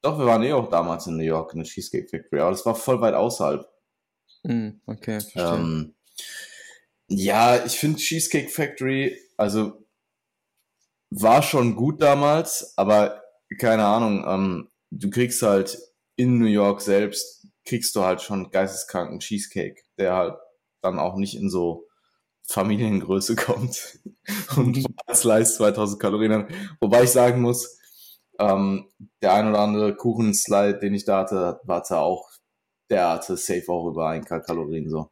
doch, wir waren eh auch damals in New York in der Cheesecake Factory, aber das war voll weit außerhalb. Mm, okay, verstehe. Ähm, ja, ich finde Cheesecake Factory, also war schon gut damals, aber keine Ahnung, ähm, du kriegst halt in New York selbst, kriegst du halt schon geisteskranken Cheesecake, der halt dann auch nicht in so Familiengröße kommt und als Leist 2000 Kalorien. Wobei ich sagen muss, ähm, der ein oder andere Kuchenslide, den ich da hatte, war zwar auch, der hatte safe auch über ein Kalorien so.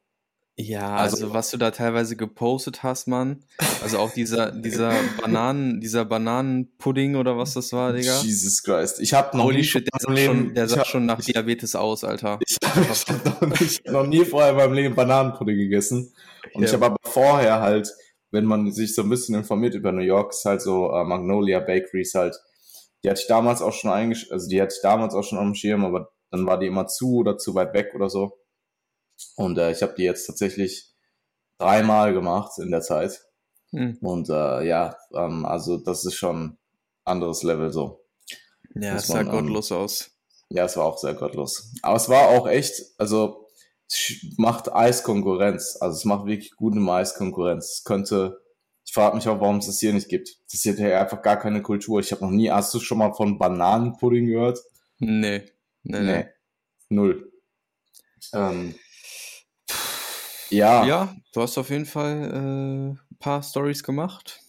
Ja, also, also, was du da teilweise gepostet hast, Mann. Also auch dieser, dieser Bananen, dieser Bananenpudding oder was das war, Digga. Jesus Christ. Ich hab noch Holy nie shit, der sah, schon, der sah hab, schon nach ich, Diabetes aus, Alter. Ich, ich hab noch, nicht, noch nie vorher in meinem Leben Bananenpudding gegessen. Und ja. ich habe aber vorher halt, wenn man sich so ein bisschen informiert über New York, ist halt so uh, Magnolia Bakeries halt die hatte ich damals auch schon eingesch also die hatte ich damals auch schon am Schirm, aber dann war die immer zu oder zu weit weg oder so. Und äh, ich habe die jetzt tatsächlich dreimal gemacht in der Zeit. Hm. Und äh, ja, ähm, also das ist schon anderes Level so. Ja, es sah ähm, gottlos aus. Ja, es war auch sehr gottlos. Aber es war auch echt, also macht Eiskonkurrenz. Also es macht wirklich gute Eiskonkurrenz. Es könnte ich frage mich auch, warum es das hier nicht gibt. Das ist hier einfach gar keine Kultur. Ich habe noch nie, hast du schon mal von Bananenpudding gehört? Nee. Nee, nee. nee. Null. Ähm, ja. Ja, du hast auf jeden Fall äh, ein paar Stories gemacht.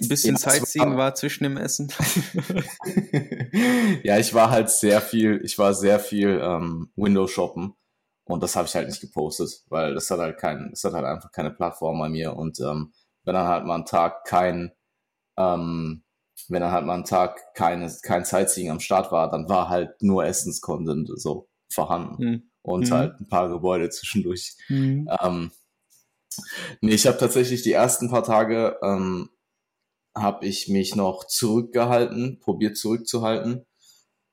Ein bisschen ja, Sightseeing war, war zwischen dem Essen. ja, ich war halt sehr viel, ich war sehr viel ähm, Window shoppen und das habe ich halt nicht gepostet, weil das hat halt kein, das hat halt einfach keine Plattform bei mir und ähm, wenn dann halt mal ein Tag kein, ähm, wenn dann halt mal ein Tag keine, kein Sightseeing am Start war, dann war halt nur Essenscontent so vorhanden mhm. und mhm. halt ein paar Gebäude zwischendurch. Mhm. Ähm, nee, ich habe tatsächlich die ersten paar Tage ähm, habe ich mich noch zurückgehalten, probiert zurückzuhalten.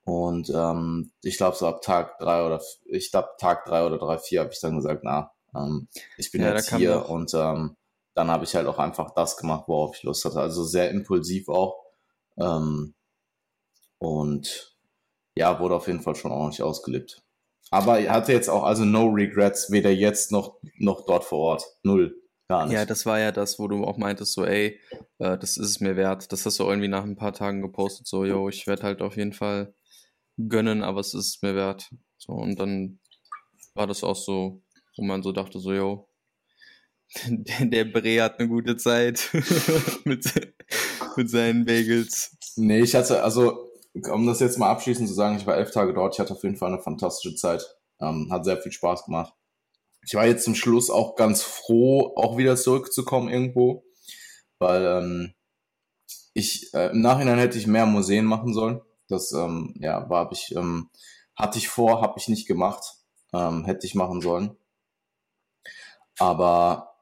Und ähm, ich glaube, so ab Tag drei oder ich glaube Tag drei oder drei, vier habe ich dann gesagt, na, ähm, ich bin ja, jetzt hier und ähm, dann habe ich halt auch einfach das gemacht, worauf ich Lust hatte. Also sehr impulsiv auch. Ähm, und ja, wurde auf jeden Fall schon ordentlich ausgelebt. Aber er hatte jetzt auch also no regrets, weder jetzt noch, noch dort vor Ort. Null. Gar nicht. Ja, das war ja das, wo du auch meintest, so, ey, äh, das ist es mir wert. Das hast du irgendwie nach ein paar Tagen gepostet, so, yo, ich werde halt auf jeden Fall gönnen, aber es ist mir wert. So, und dann war das auch so, wo man so dachte, so, yo, der, der Bre hat eine gute Zeit mit, mit seinen Bagels. Nee, ich hatte, also, um das jetzt mal abschließend zu sagen, ich war elf Tage dort, ich hatte auf jeden Fall eine fantastische Zeit. Ähm, hat sehr viel Spaß gemacht. Ich war jetzt zum Schluss auch ganz froh, auch wieder zurückzukommen irgendwo, weil ähm, ich äh, im Nachhinein hätte ich mehr Museen machen sollen. Das ähm, ja war hab ich ähm, hatte ich vor, habe ich nicht gemacht, ähm, hätte ich machen sollen. Aber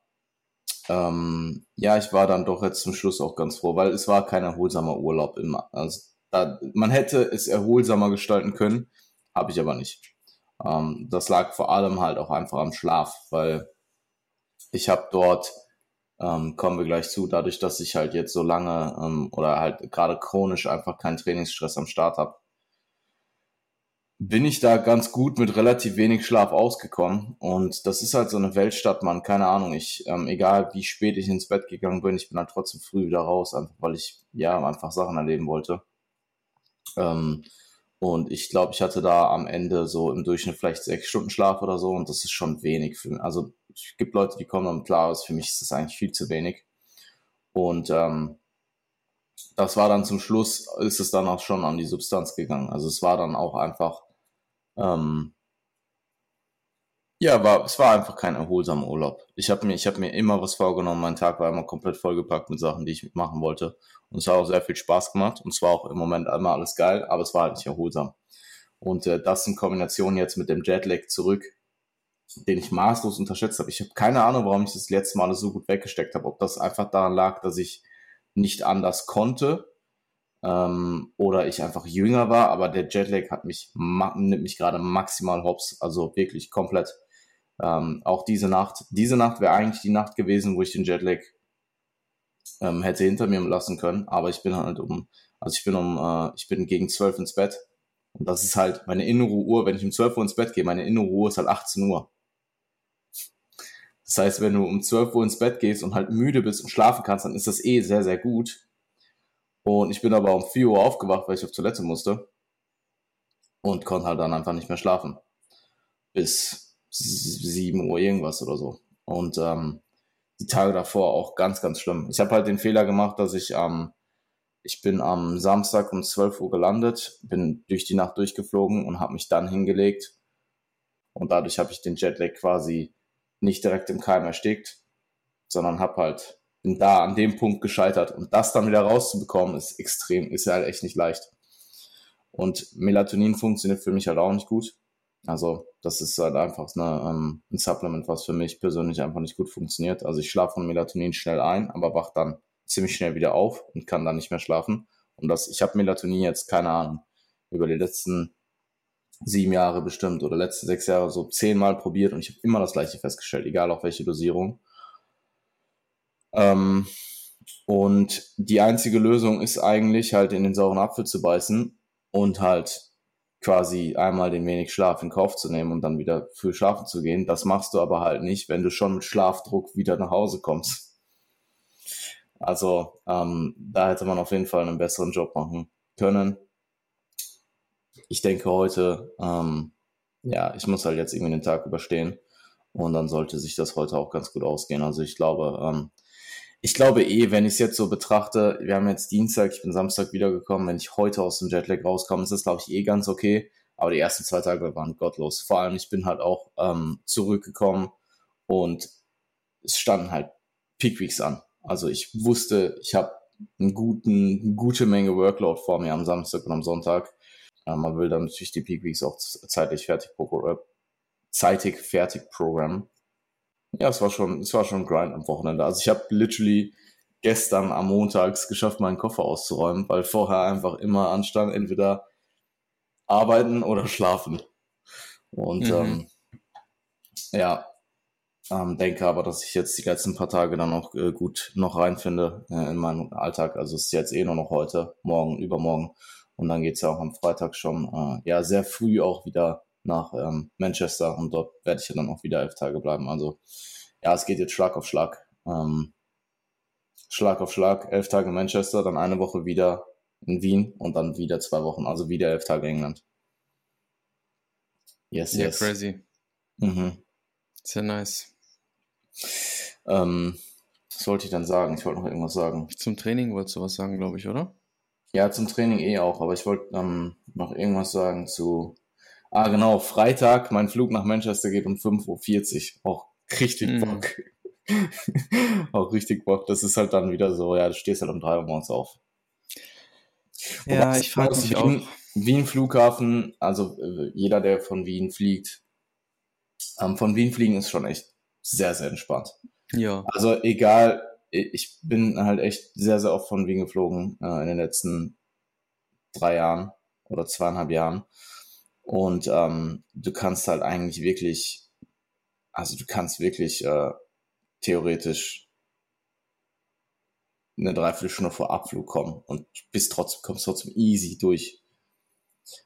ähm, ja, ich war dann doch jetzt zum Schluss auch ganz froh, weil es war kein erholsamer Urlaub immer. Also da, man hätte es erholsamer gestalten können, habe ich aber nicht. Ähm, das lag vor allem halt auch einfach am Schlaf, weil ich habe dort, ähm, kommen wir gleich zu, dadurch, dass ich halt jetzt so lange ähm, oder halt gerade chronisch einfach keinen Trainingsstress am Start habe, bin ich da ganz gut mit relativ wenig Schlaf ausgekommen. Und das ist halt so eine Weltstadt, man, keine Ahnung. Ich, ähm, egal wie spät ich ins Bett gegangen bin, ich bin dann trotzdem früh wieder raus, einfach weil ich ja einfach Sachen erleben wollte. Ähm, und ich glaube, ich hatte da am Ende so im Durchschnitt vielleicht sechs Stunden Schlaf oder so. Und das ist schon wenig für mich. Also es gibt Leute, die kommen damit klar, für mich ist das eigentlich viel zu wenig. Und ähm, das war dann zum Schluss, ist es dann auch schon an die Substanz gegangen. Also es war dann auch einfach ähm, ja, war, es war einfach kein erholsamer Urlaub. Ich habe mir, ich habe mir immer was vorgenommen. Mein Tag war immer komplett vollgepackt mit Sachen, die ich machen wollte. Und es hat auch sehr viel Spaß gemacht. Und zwar auch im Moment einmal alles geil, aber es war halt nicht erholsam. Und äh, das in Kombination jetzt mit dem Jetlag zurück, den ich maßlos unterschätzt habe. Ich habe keine Ahnung, warum ich das letzte Mal so gut weggesteckt habe. Ob das einfach daran lag, dass ich nicht anders konnte ähm, oder ich einfach jünger war, aber der Jetlag hat mich, nimmt mich gerade maximal hops, also wirklich komplett. Ähm, auch diese Nacht, diese Nacht wäre eigentlich die Nacht gewesen, wo ich den Jetlag ähm, hätte hinter mir lassen können, aber ich bin halt um, also ich bin um, äh, ich bin gegen zwölf ins Bett und das ist halt meine innere Uhr, wenn ich um 12 Uhr ins Bett gehe, meine innere Uhr ist halt 18 Uhr. Das heißt, wenn du um 12 Uhr ins Bett gehst und halt müde bist und schlafen kannst, dann ist das eh sehr, sehr gut. Und ich bin aber um 4 Uhr aufgewacht, weil ich auf Toilette musste. Und konnte halt dann einfach nicht mehr schlafen. Bis 7 Uhr irgendwas oder so. Und ähm, die Tage davor auch ganz, ganz schlimm. Ich habe halt den Fehler gemacht, dass ich am ähm, ich bin am Samstag um 12 Uhr gelandet, bin durch die Nacht durchgeflogen und habe mich dann hingelegt. Und dadurch habe ich den Jetlag quasi nicht direkt im Keim erstickt, sondern habe halt bin da an dem Punkt gescheitert. Und das dann wieder rauszubekommen, ist extrem, ist ja halt echt nicht leicht. Und Melatonin funktioniert für mich halt auch nicht gut. Also das ist halt einfach eine, ähm, ein Supplement, was für mich persönlich einfach nicht gut funktioniert. Also ich schlafe von Melatonin schnell ein, aber wach dann ziemlich schnell wieder auf und kann dann nicht mehr schlafen. Und das, ich habe Melatonin jetzt, keine Ahnung, über die letzten sieben Jahre bestimmt oder letzten sechs Jahre so zehnmal probiert und ich habe immer das gleiche festgestellt, egal auf welche Dosierung. Ähm, und die einzige Lösung ist eigentlich halt in den sauren Apfel zu beißen und halt quasi einmal den wenig Schlaf in Kauf zu nehmen und dann wieder früh schlafen zu gehen. Das machst du aber halt nicht, wenn du schon mit Schlafdruck wieder nach Hause kommst. Also ähm, da hätte man auf jeden Fall einen besseren Job machen können. Ich denke heute, ähm, ja, ich muss halt jetzt irgendwie den Tag überstehen und dann sollte sich das heute auch ganz gut ausgehen. Also ich glaube, ähm, ich glaube eh, wenn ich es jetzt so betrachte, wir haben jetzt Dienstag, ich bin Samstag wiedergekommen, wenn ich heute aus dem Jetlag rauskomme, ist das glaube ich eh ganz okay. Aber die ersten zwei Tage waren gottlos. Vor allem, ich bin halt auch ähm, zurückgekommen und es standen halt Peak Weeks an. Also ich wusste, ich habe einen guten, eine gute Menge Workload vor mir am Samstag und am Sonntag. Äh, man will dann natürlich die Peak Weeks auch zeitlich fertig, äh, zeitig fertig programmen. Ja, es war schon, es war schon Grind am Wochenende. Also ich habe literally gestern am Montags geschafft, meinen Koffer auszuräumen, weil vorher einfach immer anstand, entweder arbeiten oder schlafen. Und mhm. ähm, ja, ähm, denke aber, dass ich jetzt die letzten paar Tage dann auch äh, gut noch reinfinde äh, in meinen Alltag. Also es ist jetzt eh nur noch heute, morgen, übermorgen. Und dann geht's ja auch am Freitag schon äh, ja sehr früh auch wieder nach ähm, Manchester und dort werde ich ja dann auch wieder elf Tage bleiben. Also ja, es geht jetzt Schlag auf Schlag. Ähm, Schlag auf Schlag, elf Tage Manchester, dann eine Woche wieder in Wien und dann wieder zwei Wochen, also wieder elf Tage England. Yes, ja, yes. crazy. Mhm. Sehr nice. Ähm, was wollte ich dann sagen? Ich wollte noch irgendwas sagen. Zum Training wolltest du was sagen, glaube ich, oder? Ja, zum Training eh auch, aber ich wollte ähm, noch irgendwas sagen zu. Ah, genau, Freitag, mein Flug nach Manchester geht um 5.40 Uhr. Auch richtig mhm. Bock. auch richtig Bock. Das ist halt dann wieder so, ja, du stehst halt um 3 Uhr morgens auf. Ja, Wobei, ich frage mich Wien, auch. Wien Flughafen, also äh, jeder, der von Wien fliegt, ähm, von Wien fliegen ist schon echt sehr, sehr entspannt. Ja. Also egal, ich bin halt echt sehr, sehr oft von Wien geflogen äh, in den letzten drei Jahren oder zweieinhalb Jahren. Und ähm, du kannst halt eigentlich wirklich, also du kannst wirklich äh, theoretisch eine Dreiviertelstunde vor Abflug kommen und bist trotzdem, kommst trotzdem easy durch.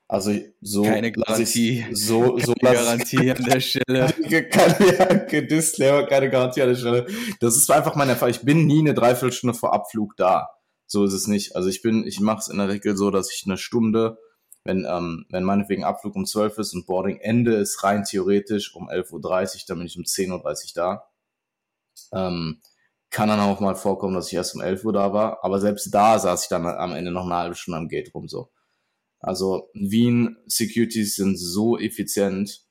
Also so keine Garantie, so keine so Garantie an der Stelle. keine, keine Disclaimer, keine Garantie an der Stelle. Das ist einfach mein Erfahrung. Ich bin nie eine Dreiviertelstunde vor Abflug da. So ist es nicht. Also ich bin, ich mache es in der Regel so, dass ich eine Stunde, wenn ähm, wenn meinetwegen Abflug um 12 ist und Boarding Ende ist rein theoretisch um 11.30 Uhr, dann bin ich um 10.30 Uhr da. Ähm, kann dann auch mal vorkommen, dass ich erst um 11 Uhr da war, aber selbst da saß ich dann am Ende noch eine halbe Stunde am Gate rum so. Also Wien Securities sind so effizient.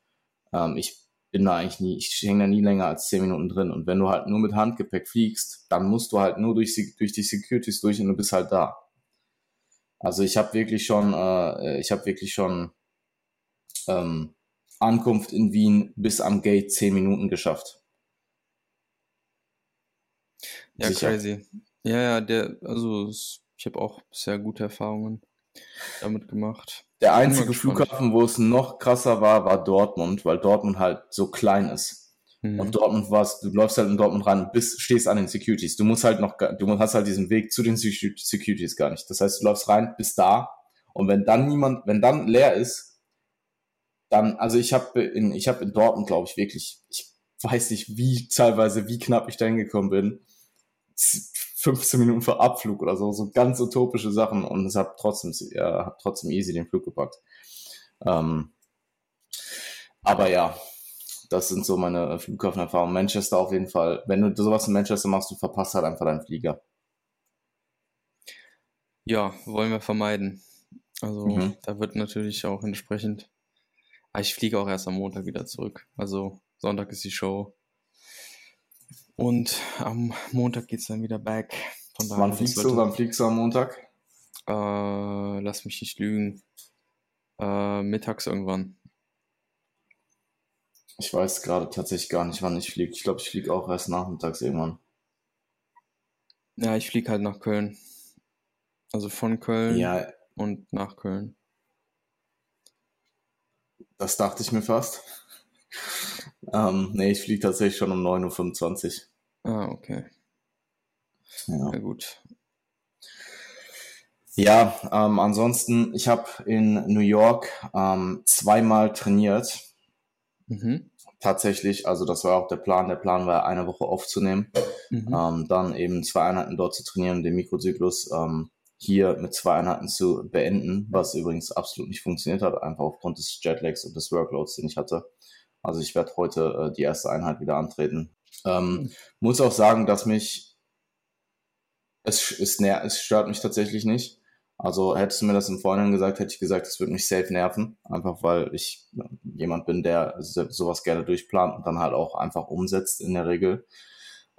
Ähm, ich bin da eigentlich nie, ich hänge da nie länger als zehn Minuten drin. Und wenn du halt nur mit Handgepäck fliegst, dann musst du halt nur durch, durch die Securities durch und du bist halt da. Also ich habe wirklich schon, äh, ich habe wirklich schon ähm, Ankunft in Wien bis am Gate zehn Minuten geschafft. Ja, Sicher. crazy. Ja, ja, der, also ich habe auch sehr gute Erfahrungen damit gemacht. Der einzige Flughafen, wo es noch krasser war, war Dortmund, weil Dortmund halt so klein ist. Mhm. Und Dortmund warst, du läufst halt in Dortmund ran, bis, stehst an den Securities. Du musst halt noch, du hast halt diesen Weg zu den Securities gar nicht. Das heißt, du läufst rein, bis da. Und wenn dann niemand, wenn dann leer ist, dann, also ich habe in, ich habe in Dortmund, glaube ich, wirklich, ich weiß nicht, wie teilweise, wie knapp ich da hingekommen bin. 15 Minuten vor Abflug oder so, so ganz utopische Sachen und es hat trotzdem, ja, hat trotzdem easy den Flug gepackt. Ähm, aber ja, das sind so meine Flughafenerfahrungen. Manchester auf jeden Fall. Wenn du sowas in Manchester machst, du verpasst halt einfach deinen Flieger. Ja, wollen wir vermeiden. Also mhm. da wird natürlich auch entsprechend. Ah, ich fliege auch erst am Montag wieder zurück. Also Sonntag ist die Show. Und am Montag geht es dann wieder back. Von Wann fliegst du? Wann fliegst du am Montag? Äh, lass mich nicht lügen. Äh, mittags irgendwann. Ich weiß gerade tatsächlich gar nicht, wann ich fliege. Ich glaube, ich fliege auch erst nachmittags irgendwann. Ja, ich fliege halt nach Köln. Also von Köln ja. und nach Köln. Das dachte ich mir fast. ähm, nee, ich fliege tatsächlich schon um 9.25 Uhr. Ah, okay. Ja, ja gut. Ja, ähm, ansonsten, ich habe in New York ähm, zweimal trainiert. Mhm. Tatsächlich, also das war auch der Plan. Der Plan war, eine Woche aufzunehmen, mhm. ähm, dann eben zwei Einheiten dort zu trainieren, den Mikrozyklus ähm, hier mit zwei Einheiten zu beenden, was übrigens absolut nicht funktioniert hat, einfach aufgrund des Jetlags und des Workloads, den ich hatte. Also ich werde heute äh, die erste Einheit wieder antreten. Ähm, mhm. Muss auch sagen, dass mich es, es, es stört mich tatsächlich nicht. Also hättest du mir das im Vorhinein gesagt, hätte ich gesagt, es würde mich safe nerven. Einfach weil ich jemand bin, der sowas gerne durchplant und dann halt auch einfach umsetzt in der Regel.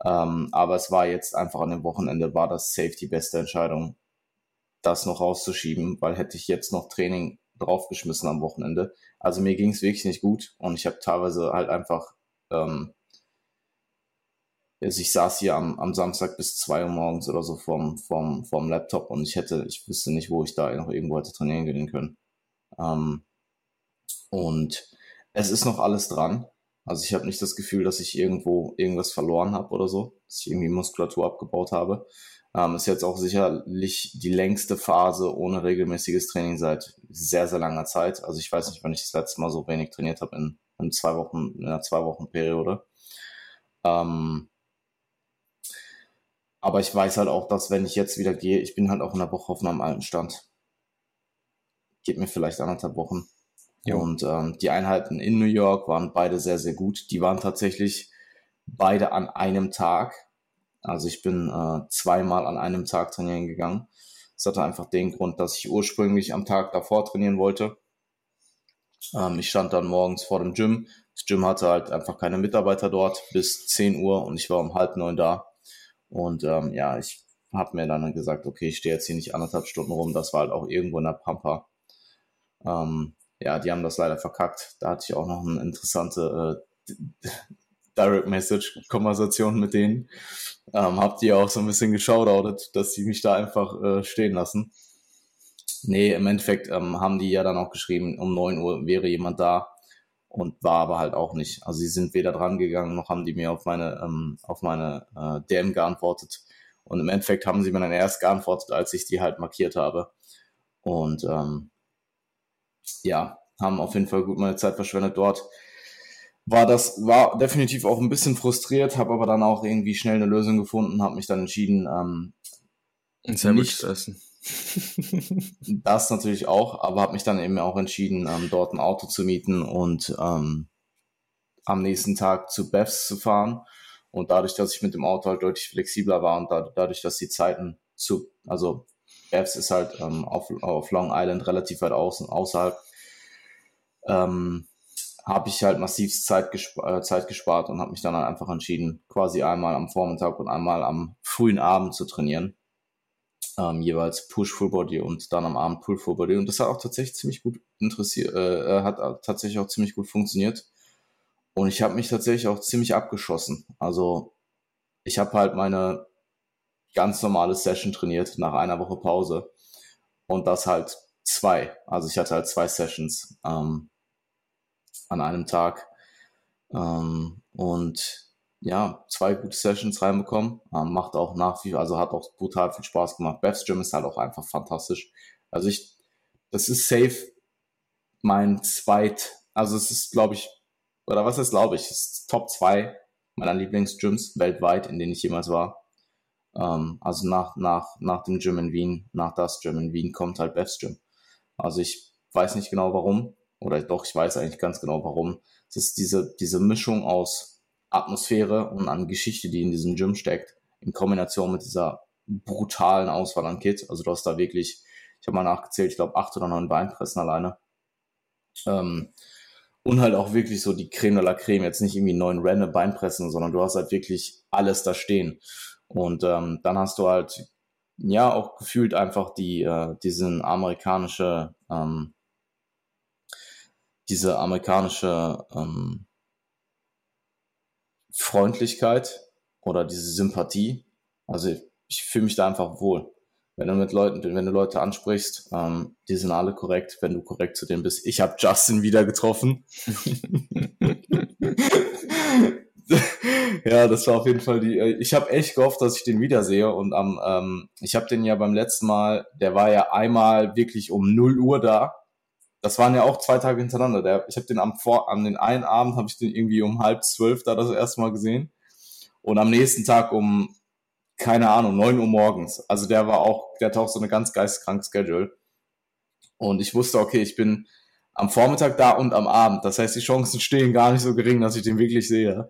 Ähm, aber es war jetzt einfach an dem Wochenende, war das safe die beste Entscheidung, das noch rauszuschieben, weil hätte ich jetzt noch Training draufgeschmissen am Wochenende. Also mir ging es wirklich nicht gut und ich habe teilweise halt einfach ähm, ich saß hier am, am Samstag bis zwei Uhr morgens oder so vorm, vorm, vorm Laptop und ich hätte, ich wüsste nicht, wo ich da noch irgendwo hätte trainieren gehen können. Ähm, und es ist noch alles dran. Also ich habe nicht das Gefühl, dass ich irgendwo irgendwas verloren habe oder so, dass ich irgendwie Muskulatur abgebaut habe. Ähm, ist jetzt auch sicherlich die längste Phase ohne regelmäßiges Training seit sehr, sehr langer Zeit. Also ich weiß nicht, wann ich das letzte Mal so wenig trainiert habe in, in zwei Wochen, in einer zwei Wochen Periode. Ähm, aber ich weiß halt auch, dass wenn ich jetzt wieder gehe, ich bin halt auch in der Woche auf meinem alten Stand. Geht mir vielleicht anderthalb Wochen. Ja. Und ähm, die Einheiten in New York waren beide sehr, sehr gut. Die waren tatsächlich beide an einem Tag. Also ich bin äh, zweimal an einem Tag trainieren gegangen. Das hatte einfach den Grund, dass ich ursprünglich am Tag davor trainieren wollte. Ähm, ich stand dann morgens vor dem Gym. Das Gym hatte halt einfach keine Mitarbeiter dort bis 10 Uhr und ich war um halb neun da. Und ähm, ja, ich habe mir dann gesagt, okay, ich stehe jetzt hier nicht anderthalb Stunden rum. Das war halt auch irgendwo in der Pampa. Ähm, ja, die haben das leider verkackt. Da hatte ich auch noch eine interessante äh, Direct Message Konversation mit denen. Ähm, hab die auch so ein bisschen geschaudert, dass die mich da einfach äh, stehen lassen. Nee, im Endeffekt ähm, haben die ja dann auch geschrieben, um neun Uhr wäre jemand da und war aber halt auch nicht. Also sie sind weder dran gegangen, noch haben die mir auf meine, ähm, auf meine äh, DM geantwortet. Und im Endeffekt haben sie mir dann erst geantwortet, als ich die halt markiert habe. Und ähm, ja, haben auf jeden Fall gut meine Zeit verschwendet dort. War das, war definitiv auch ein bisschen frustriert, habe aber dann auch irgendwie schnell eine Lösung gefunden, habe mich dann entschieden, ähm, nicht, zu essen das natürlich auch, aber habe mich dann eben auch entschieden, ähm, dort ein Auto zu mieten und ähm, am nächsten Tag zu Bevs zu fahren. Und dadurch, dass ich mit dem Auto halt deutlich flexibler war und da, dadurch, dass die Zeiten zu, also Bevs ist halt ähm, auf, auf Long Island relativ weit außen, außerhalb, ähm, habe ich halt massiv Zeit, gesp äh, Zeit gespart und habe mich dann halt einfach entschieden, quasi einmal am Vormittag und einmal am frühen Abend zu trainieren ähm, jeweils Push Full Body und dann am Abend Pull Full Body. Und das hat auch tatsächlich ziemlich gut interessiert, äh, hat tatsächlich auch ziemlich gut funktioniert. Und ich habe mich tatsächlich auch ziemlich abgeschossen. Also ich habe halt meine ganz normale Session trainiert nach einer Woche Pause. Und das halt zwei. Also ich hatte halt zwei Sessions ähm, an einem Tag. Ähm, und ja, zwei gute Sessions reinbekommen. Ähm, macht auch nach wie, also hat auch brutal viel Spaß gemacht. Beth's Gym ist halt auch einfach fantastisch. Also ich, das ist safe mein zweit, also es ist, glaube ich, oder was ist, glaube ich, ist Top 2 meiner Lieblingsgyms weltweit, in denen ich jemals war. Ähm, also nach, nach, nach dem Gym in Wien, nach das Gym in Wien kommt halt Beth's Gym. Also ich weiß nicht genau warum, oder doch, ich weiß eigentlich ganz genau warum. Es ist diese, diese Mischung aus Atmosphäre und an Geschichte, die in diesem Gym steckt, in Kombination mit dieser brutalen Auswahl an Kit. Also du hast da wirklich, ich habe mal nachgezählt, ich glaube acht oder neun Beinpressen alleine. Ähm, und halt auch wirklich so die Creme de la Creme, jetzt nicht irgendwie neun random Beinpressen, sondern du hast halt wirklich alles da stehen. Und ähm, dann hast du halt, ja, auch gefühlt einfach die, äh, diesen amerikanische, ähm, diese amerikanische ähm, Freundlichkeit oder diese Sympathie. Also ich, ich fühle mich da einfach wohl. Wenn du mit Leuten, wenn du Leute ansprichst, ähm, die sind alle korrekt, wenn du korrekt zu denen bist. Ich habe Justin wieder getroffen. ja, das war auf jeden Fall die. Äh, ich habe echt gehofft, dass ich den wiedersehe. Und am, ähm, ich habe den ja beim letzten Mal, der war ja einmal wirklich um 0 Uhr da das waren ja auch zwei Tage hintereinander. Der, ich habe den am vor, an den einen Abend habe ich den irgendwie um halb zwölf da das erste Mal gesehen und am nächsten Tag um keine Ahnung neun Uhr morgens. Also der war auch, der hatte auch so eine ganz geisteskrank Schedule und ich wusste, okay, ich bin am Vormittag da und am Abend. Das heißt, die Chancen stehen gar nicht so gering, dass ich den wirklich sehe.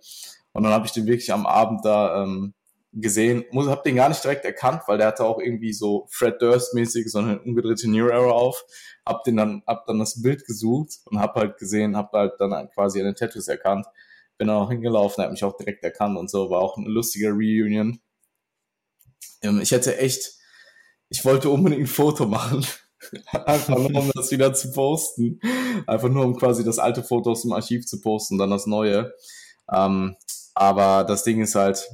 Und dann habe ich den wirklich am Abend da ähm, gesehen, muss, hab den gar nicht direkt erkannt, weil der hatte auch irgendwie so Fred Durst-mäßig so eine umgedrehte New Era auf. Hab den dann, hab dann das Bild gesucht und hab halt gesehen, hab halt dann quasi den Tattoos erkannt. Bin dann auch hingelaufen, hab mich auch direkt erkannt und so, war auch eine lustige Reunion. Ähm, ich hätte echt, ich wollte unbedingt ein Foto machen. Einfach nur, um das wieder zu posten. Einfach nur, um quasi das alte Foto aus dem Archiv zu posten, dann das neue. Ähm, aber das Ding ist halt,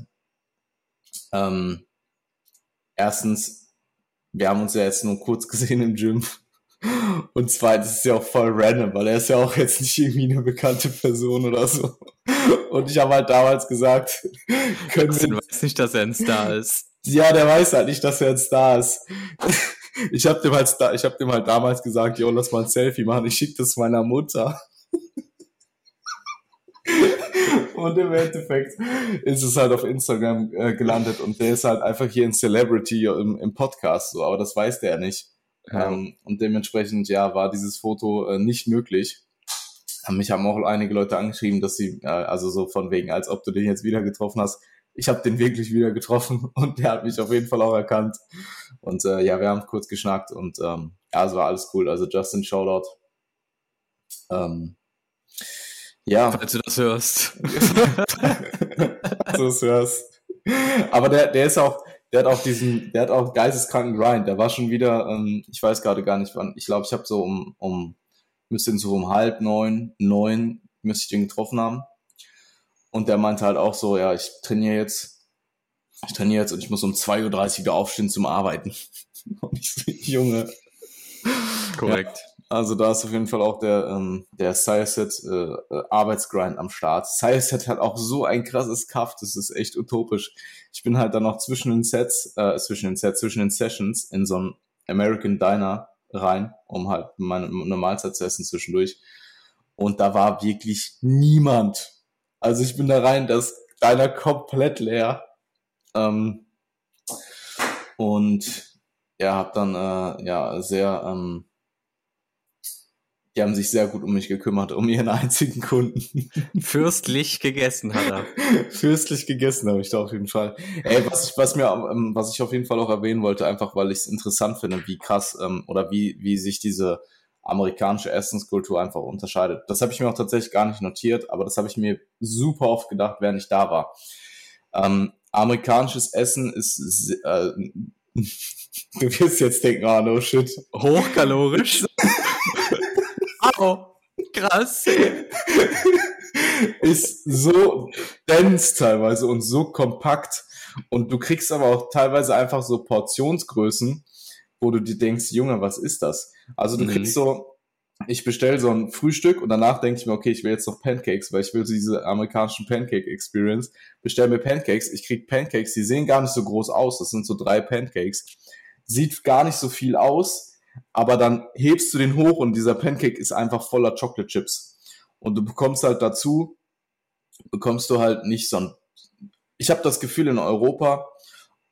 ähm, erstens, wir haben uns ja jetzt nur kurz gesehen im Gym. Und zweitens ist ja auch voll random, weil er ist ja auch jetzt nicht irgendwie eine bekannte Person oder so. Und ich habe halt damals gesagt, können wir... Du weißt nicht, dass er ein Star ist. Ja, der weiß halt nicht, dass er ein Star ist. Ich habe dem, halt, ich hab dem halt damals gesagt, jo, lass mal ein Selfie machen, ich schicke das meiner Mutter. Und im Endeffekt ist es halt auf Instagram äh, gelandet und der ist halt einfach hier ein Celebrity im, im Podcast, so, aber das weiß der ja nicht. Ja. Ähm, und dementsprechend, ja, war dieses Foto äh, nicht möglich. Ähm, mich haben auch einige Leute angeschrieben, dass sie, äh, also so von wegen, als ob du den jetzt wieder getroffen hast. Ich habe den wirklich wieder getroffen und der hat mich auf jeden Fall auch erkannt. Und äh, ja, wir haben kurz geschnackt und ähm, ja, es war alles cool. Also Justin, Shoutout. Ähm, ja. Falls du das hörst. Falls du das hörst. Aber der, der ist auch, der hat auch diesen, der hat auch geisteskranken Grind. Der war schon wieder, ähm, ich weiß gerade gar nicht wann, ich glaube, ich habe so um, um, müsste ihn so um halb neun, neun, müsste ich den getroffen haben. Und der meinte halt auch so, ja, ich trainiere jetzt, ich trainiere jetzt und ich muss um 2.30 Uhr wieder aufstehen zum Arbeiten. Und ich so, Junge. Korrekt. Ja. Also da ist auf jeden Fall auch der, ähm, der Sireset äh, äh, Arbeitsgrind am Start. Sireset hat auch so ein krasses Kaff, das ist echt utopisch. Ich bin halt dann noch zwischen den Sets, äh, zwischen den Sets, zwischen den Sessions in so ein American Diner rein, um halt meine, eine Mahlzeit zu essen zwischendurch. Und da war wirklich niemand. Also ich bin da rein, das Diner komplett leer. Ähm, und ja, hab dann äh, ja sehr ähm, die haben sich sehr gut um mich gekümmert, um ihren einzigen Kunden. Fürstlich gegessen hat er. Fürstlich gegessen habe ich da auf jeden Fall. Ey, was ich, was mir, ähm, was ich auf jeden Fall auch erwähnen wollte, einfach weil ich es interessant finde, wie krass ähm, oder wie, wie sich diese amerikanische Essenskultur einfach unterscheidet. Das habe ich mir auch tatsächlich gar nicht notiert, aber das habe ich mir super oft gedacht, während ich da war. Ähm, amerikanisches Essen ist äh, Du wirst jetzt denken, oh no shit. Hochkalorisch. Oh, krass. Ist so dense teilweise und so kompakt. Und du kriegst aber auch teilweise einfach so Portionsgrößen, wo du dir denkst, Junge, was ist das? Also du mhm. kriegst so, ich bestelle so ein Frühstück und danach denke ich mir, okay, ich will jetzt noch Pancakes, weil ich will so diese amerikanischen Pancake-Experience. Bestell mir Pancakes, ich krieg Pancakes, die sehen gar nicht so groß aus, das sind so drei Pancakes. Sieht gar nicht so viel aus, aber dann hebst du den hoch und dieser Pancake ist einfach voller Chocolate Chips. Und du bekommst halt dazu, bekommst du halt nicht so ein, ich habe das Gefühl in Europa,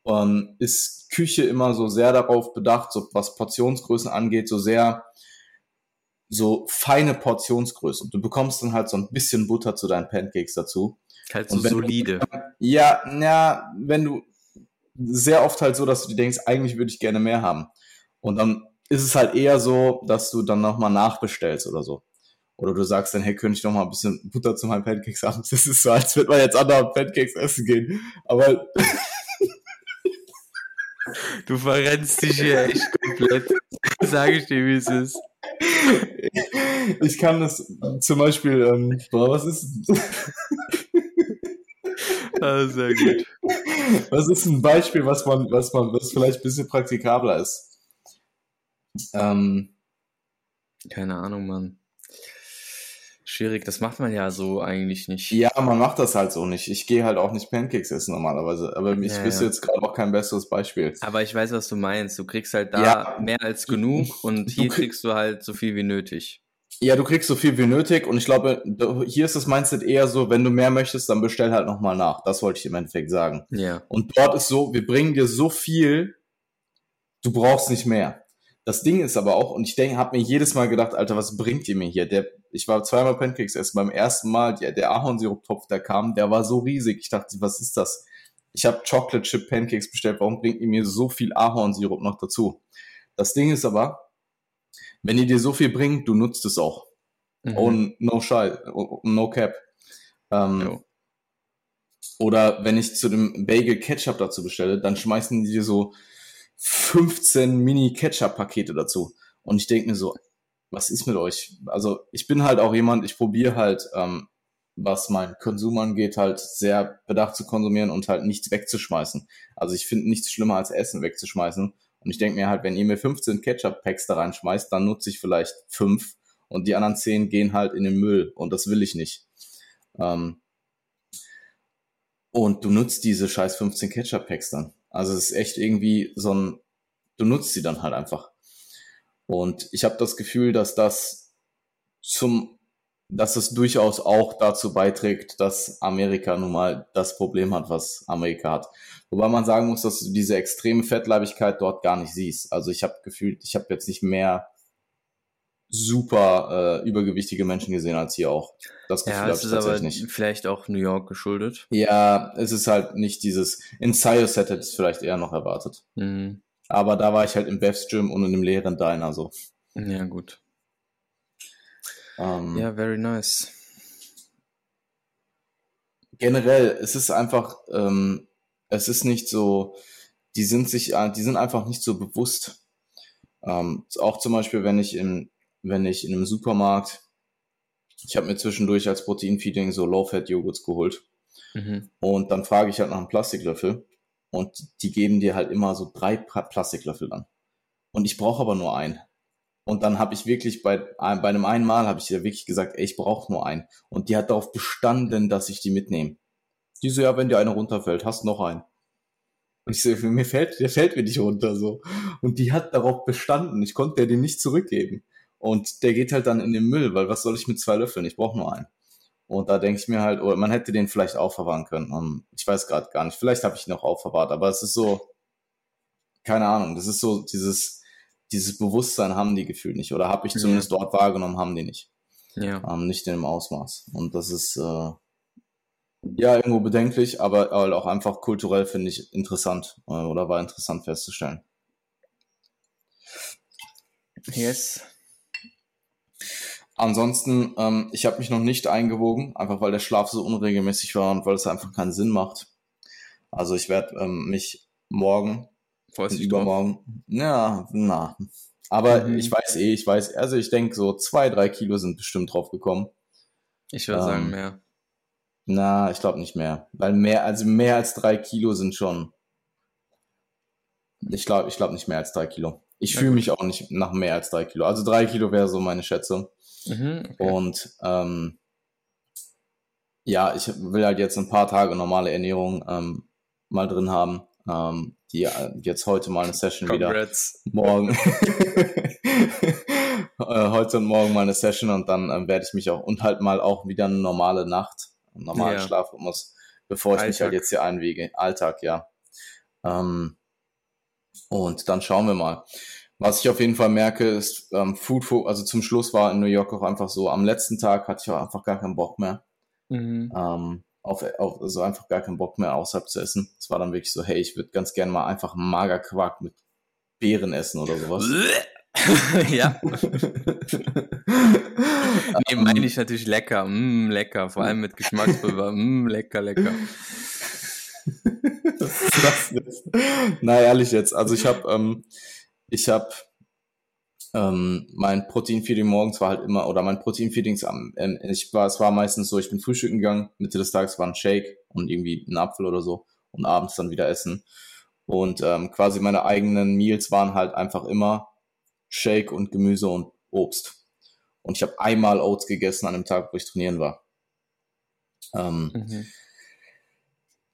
ähm, ist Küche immer so sehr darauf bedacht, so was Portionsgrößen angeht, so sehr so feine Portionsgrößen. Du bekommst dann halt so ein bisschen Butter zu deinen Pancakes dazu. Halt so solide. Du, ja, ja, wenn du sehr oft halt so, dass du dir denkst, eigentlich würde ich gerne mehr haben. Und dann ist es halt eher so, dass du dann nochmal nachbestellst oder so. Oder du sagst dann, hey, könnte ich noch mal ein bisschen Butter zu meinen Pancakes haben? Das ist so, als würde man jetzt andere Pancakes essen gehen. Aber Du verrennst dich hier echt komplett. Sage ich dir, wie es ist. Ich kann das zum Beispiel, ähm, boah, was ist. ah, sehr gut. Was ist ein Beispiel, was man, was man, was vielleicht ein bisschen praktikabler ist? Ähm, Keine Ahnung, Mann. Schwierig, das macht man ja so eigentlich nicht. Ja, man macht das halt so nicht. Ich gehe halt auch nicht Pancakes essen normalerweise, aber ich ja, wüsste ja. jetzt gerade auch kein besseres Beispiel. Aber ich weiß, was du meinst. Du kriegst halt da ja. mehr als genug und hier krieg kriegst du halt so viel wie nötig. Ja, du kriegst so viel wie nötig und ich glaube, hier ist das Mindset eher so, wenn du mehr möchtest, dann bestell halt nochmal nach. Das wollte ich im Endeffekt sagen. Ja. Und dort ist so, wir bringen dir so viel, du brauchst nicht mehr. Das Ding ist aber auch, und ich denke, habe mir jedes Mal gedacht, Alter, was bringt ihr mir hier? Der, ich war zweimal Pancakes essen. Beim ersten Mal, der, der Ahornsirup-Topf, der kam, der war so riesig. Ich dachte, was ist das? Ich habe Chocolate Chip Pancakes bestellt. Warum bringt ihr mir so viel Ahornsirup noch dazu? Das Ding ist aber, wenn ihr dir so viel bringt, du nutzt es auch. Mhm. Und no shy, no cap. Ähm, oder wenn ich zu dem Bagel Ketchup dazu bestelle, dann schmeißen die dir so 15 Mini-Ketchup-Pakete dazu. Und ich denke mir so, was ist mit euch? Also ich bin halt auch jemand, ich probiere halt, ähm, was mein Konsum angeht, halt sehr bedacht zu konsumieren und halt nichts wegzuschmeißen. Also ich finde nichts schlimmer als Essen wegzuschmeißen. Und ich denke mir halt, wenn ihr mir 15 Ketchup-Packs da reinschmeißt, dann nutze ich vielleicht fünf und die anderen zehn gehen halt in den Müll und das will ich nicht. Ähm, und du nutzt diese scheiß 15 Ketchup-Packs dann. Also es ist echt irgendwie so ein, du nutzt sie dann halt einfach. Und ich habe das Gefühl, dass das zum, dass es durchaus auch dazu beiträgt, dass Amerika nun mal das Problem hat, was Amerika hat. Wobei man sagen muss, dass du diese extreme Fettleibigkeit dort gar nicht siehst. Also ich habe gefühlt, ich habe jetzt nicht mehr super äh, übergewichtige Menschen gesehen als hier auch. Das Gefühl ja, das ist aber nicht. vielleicht auch New York geschuldet. Ja, es ist halt nicht dieses, in Sios hätte es vielleicht eher noch erwartet. Mhm. Aber da war ich halt im Bev's Gym und in einem leeren Diner so. Ja, gut. Ähm, ja, very nice. Generell, es ist einfach, ähm, es ist nicht so, die sind sich, die sind einfach nicht so bewusst. Ähm, auch zum Beispiel, wenn ich in, wenn ich in einem Supermarkt, ich habe mir zwischendurch als Proteinfeeding so Low-Fat-Joghurts geholt. Mhm. Und dann frage ich halt nach einem Plastiklöffel und die geben dir halt immer so drei Plastiklöffel an. Und ich brauche aber nur einen. Und dann habe ich wirklich bei, bei einem einen Mal habe ich dir wirklich gesagt, ey, ich brauche nur einen. Und die hat darauf bestanden, dass ich die mitnehme. Die so, ja, wenn dir eine runterfällt, hast noch einen. Und ich so, mir fällt, der fällt mir nicht runter, so. Und die hat darauf bestanden. Ich konnte der den nicht zurückgeben. Und der geht halt dann in den Müll, weil was soll ich mit zwei Löffeln? Ich brauche nur einen. Und da denke ich mir halt, oder man hätte den vielleicht aufverwahren können. Und ich weiß gerade gar nicht. Vielleicht habe ich ihn auch aufverwahrt, aber es ist so, keine Ahnung, das ist so dieses, dieses Bewusstsein haben die gefühlt nicht. Oder habe ich zumindest ja. dort wahrgenommen, haben die nicht. Ja. Ähm, nicht in dem Ausmaß. Und das ist äh, ja irgendwo bedenklich, aber, aber auch einfach kulturell finde ich interessant äh, oder war interessant festzustellen. Yes. Ansonsten, ähm, ich habe mich noch nicht eingewogen, einfach weil der Schlaf so unregelmäßig war und weil es einfach keinen Sinn macht. Also ich werde ähm, mich morgen Freust übermorgen. Ja, na. Aber mhm. ich weiß eh, ich weiß, also ich denke so zwei, drei Kilo sind bestimmt drauf gekommen. Ich würde ähm, sagen mehr. Na, ich glaube nicht mehr. Weil mehr, also mehr als drei Kilo sind schon. Ich glaube, ich glaube nicht mehr als drei Kilo. Ich fühle mich auch nicht nach mehr als drei Kilo. Also drei Kilo wäre so meine Schätzung. Mhm, okay. Und ähm, ja, ich will halt jetzt ein paar Tage normale Ernährung ähm, mal drin haben. Ähm, die äh, jetzt heute mal eine Session Congrats. wieder. Morgen. Äh, heute und morgen mal eine Session und dann ähm, werde ich mich auch und halt mal auch wieder eine normale Nacht, einen normalen ja. Schlafrhythmus, bevor ich Alltag. mich halt jetzt hier einwiege. Alltag, ja. Ähm, und dann schauen wir mal. Was ich auf jeden Fall merke, ist ähm, Food, also zum Schluss war in New York auch einfach so, am letzten Tag hatte ich auch einfach gar keinen Bock mehr. Mhm. Ähm, auf, auf, also einfach gar keinen Bock mehr außerhalb zu essen. Es war dann wirklich so, hey, ich würde ganz gerne mal einfach Magerquark mit Beeren essen oder sowas. ja. nee, meine ich natürlich lecker. Mm, lecker. Vor allem mit Geschmackspulver. Mm, lecker, lecker. Das jetzt? Na, ehrlich jetzt. Also ich habe ähm, ich habe ähm, mein Proteinfeeding morgens war halt immer, oder mein Proteinfeedings am, ähm, ich war, es war meistens so, ich bin frühstücken gegangen, Mitte des Tages war ein Shake und irgendwie ein Apfel oder so und abends dann wieder essen. Und ähm, quasi meine eigenen Meals waren halt einfach immer Shake und Gemüse und Obst. Und ich habe einmal Oats gegessen an dem Tag, wo ich trainieren war. Ähm, mhm.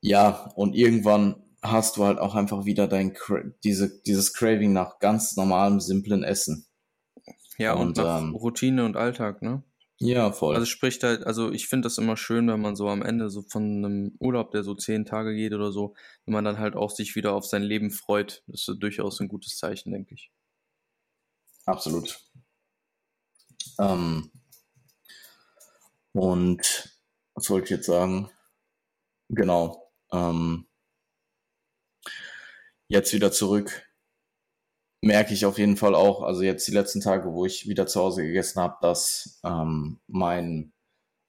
Ja, und irgendwann hast du halt auch einfach wieder dein diese, dieses Craving nach ganz normalem, simplen Essen. Ja, und, und ähm, Routine und Alltag, ne? Ja, voll. Also spricht halt, also ich finde das immer schön, wenn man so am Ende so von einem Urlaub, der so zehn Tage geht oder so, wenn man dann halt auch sich wieder auf sein Leben freut. Das ist durchaus ein gutes Zeichen, denke ich. Absolut. Ähm, und was wollte ich jetzt sagen? Genau. Ähm, jetzt wieder zurück merke ich auf jeden Fall auch, also jetzt die letzten Tage, wo ich wieder zu Hause gegessen habe, dass ähm, mein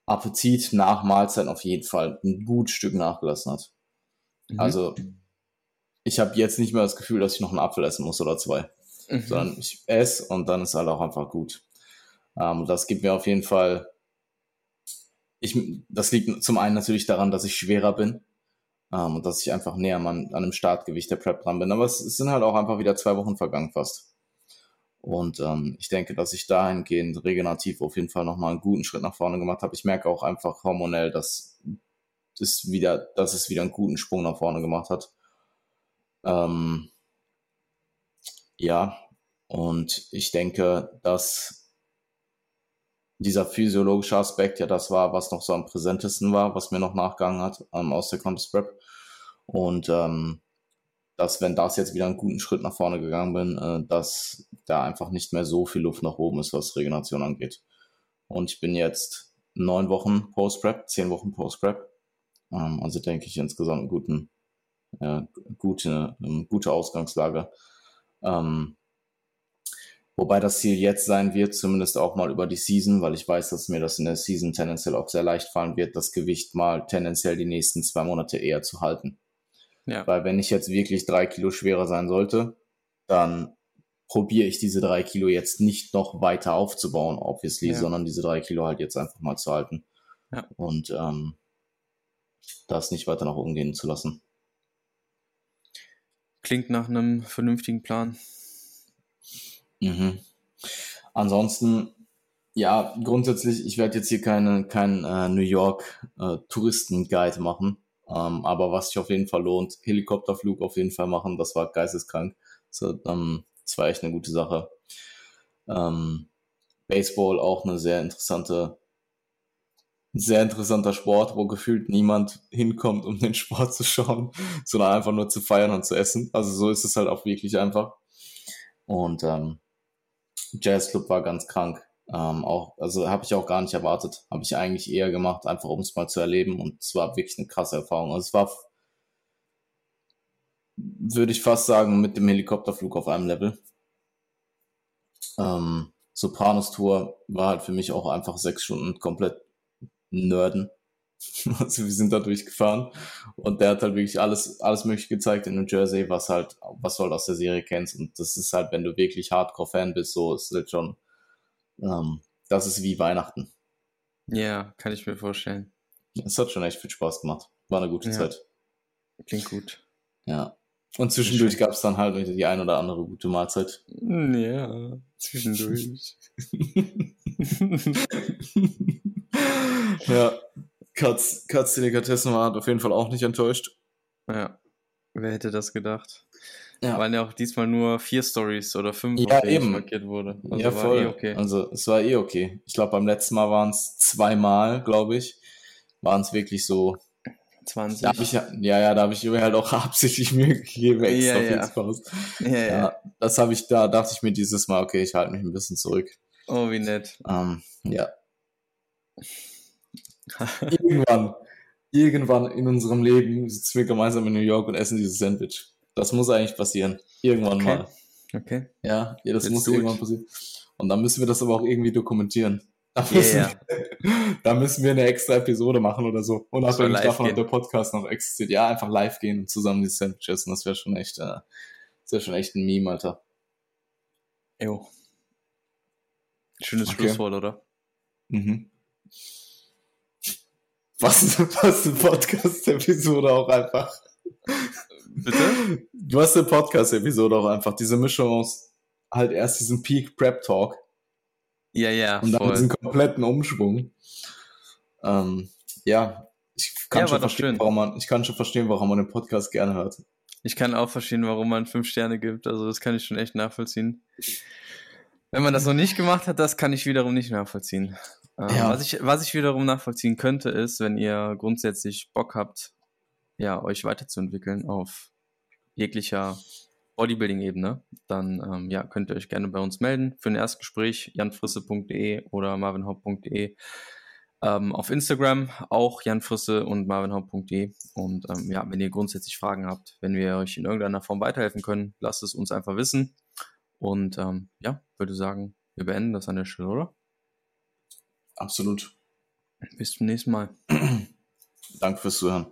Appetit nach Mahlzeiten auf jeden Fall ein gut Stück nachgelassen hat. Mhm. Also ich habe jetzt nicht mehr das Gefühl, dass ich noch einen Apfel essen muss oder zwei, mhm. sondern ich esse und dann ist halt auch einfach gut. Ähm, das gibt mir auf jeden Fall, ich, das liegt zum einen natürlich daran, dass ich schwerer bin ähm, und dass ich einfach näher an, an einem Startgewicht der Prep dran bin. Aber es, es sind halt auch einfach wieder zwei Wochen vergangen fast. Und ähm, ich denke, dass ich dahingehend regenerativ auf jeden Fall nochmal einen guten Schritt nach vorne gemacht habe. Ich merke auch einfach hormonell, dass es wieder, dass es wieder einen guten Sprung nach vorne gemacht hat. Ähm, ja, und ich denke, dass dieser physiologische Aspekt ja das war, was noch so am präsentesten war, was mir noch nachgegangen hat ähm, aus der Contest Prep. Und ähm, dass, wenn das jetzt wieder einen guten Schritt nach vorne gegangen bin, äh, dass da einfach nicht mehr so viel Luft nach oben ist, was Regeneration angeht. Und ich bin jetzt neun Wochen Post-Prep, zehn Wochen Post-Prep. Ähm, also denke ich insgesamt einen guten, äh, gute, eine gute Ausgangslage. Ähm, wobei das Ziel jetzt sein wird, zumindest auch mal über die Season, weil ich weiß, dass mir das in der Season tendenziell auch sehr leicht fallen wird, das Gewicht mal tendenziell die nächsten zwei Monate eher zu halten. Ja. Weil wenn ich jetzt wirklich drei Kilo schwerer sein sollte, dann probiere ich diese drei Kilo jetzt nicht noch weiter aufzubauen, obviously, ja. sondern diese drei Kilo halt jetzt einfach mal zu halten. Ja. Und ähm, das nicht weiter nach oben gehen zu lassen. Klingt nach einem vernünftigen Plan. Mhm. Ansonsten, ja, grundsätzlich, ich werde jetzt hier keinen kein, äh, New York äh, Touristenguide machen. Ähm, aber was sich auf jeden Fall lohnt, Helikopterflug auf jeden Fall machen, das war geisteskrank. So, ähm, das war echt eine gute Sache. Ähm, Baseball auch eine sehr interessante, sehr interessanter Sport, wo gefühlt niemand hinkommt, um den Sport zu schauen, sondern einfach nur zu feiern und zu essen. Also so ist es halt auch wirklich einfach. Und ähm, Jazzclub war ganz krank. Ähm, auch, also habe ich auch gar nicht erwartet. Habe ich eigentlich eher gemacht, einfach um es mal zu erleben. Und es war wirklich eine krasse Erfahrung. Also es war, würde ich fast sagen, mit dem Helikopterflug auf einem Level. Ähm, Sopranos Tour war halt für mich auch einfach sechs Stunden komplett Nerden. Also wir sind da durchgefahren und der hat halt wirklich alles, alles mögliche gezeigt in New Jersey, was halt, was du halt aus der Serie kennst. Und das ist halt, wenn du wirklich Hardcore-Fan bist, so ist das schon, ähm, das ist wie Weihnachten. Ja, kann ich mir vorstellen. Es hat schon echt viel Spaß gemacht. War eine gute ja. Zeit. Klingt gut. Ja. Und zwischendurch gab es dann halt die ein oder andere gute Mahlzeit. Ja, zwischendurch. ja, Katz, Katz Delikatessen war auf jeden Fall auch nicht enttäuscht. Ja, wer hätte das gedacht? Ja. Waren ja auch diesmal nur vier Stories oder fünf, ja, eben. markiert wurde. Also ja, voll. Eh okay. Also es war eh okay. Ich glaube, beim letzten Mal waren es zweimal, glaube ich, waren es wirklich so 20. Da ich ja, ja, ja, da habe ich mir halt auch absichtlich Mühe gegeben, extra ja, ja. Spaß. Ja, ja. ja, das habe ich, da dachte ich mir dieses Mal, okay, ich halte mich ein bisschen zurück. Oh, wie nett. Ähm, ja. irgendwann, irgendwann in unserem Leben sitzen wir gemeinsam in New York und essen dieses Sandwich. Das muss eigentlich passieren. Irgendwann okay. mal. Okay. Ja, ja das Let's muss irgendwann passieren. Und dann müssen wir das aber auch irgendwie dokumentieren. Da müssen, yeah. da müssen wir eine extra Episode machen oder so. Unabhängig davon, ob der Podcast noch existiert. Ja, einfach live gehen und zusammen die Sandwich essen. Das wäre schon echt, äh, das wäre schon echt ein Meme, Alter. Jo. Schönes okay. Schlusswort, oder? Mhm. Was, was eine Podcast-Episode auch einfach. Bitte? Du hast eine Podcast-Episode auch einfach. Diese Mischung aus halt erst diesen Peak Prep Talk. Ja, ja. Und dann voll. diesen kompletten Umschwung. Ähm, ja, ich kann, ja, schon verstehen, warum man, ich kann schon verstehen, warum man den Podcast gerne hört. Ich kann auch verstehen, warum man fünf Sterne gibt. Also das kann ich schon echt nachvollziehen. Wenn man das noch nicht gemacht hat, das kann ich wiederum nicht nachvollziehen. Ähm, ja. was, ich, was ich wiederum nachvollziehen könnte, ist, wenn ihr grundsätzlich Bock habt, ja, euch weiterzuentwickeln auf jeglicher Bodybuilding-Ebene, dann ähm, ja, könnt ihr euch gerne bei uns melden für ein Erstgespräch, janfrisse.de oder marvinhaupt.de. Ähm, auf Instagram auch janfrisse und marvinhaupt.de. Und ähm, ja, wenn ihr grundsätzlich Fragen habt, wenn wir euch in irgendeiner Form weiterhelfen können, lasst es uns einfach wissen. Und ähm, ja, würde sagen, wir beenden das an der Stelle, oder? Absolut. Bis zum nächsten Mal. Danke fürs Zuhören.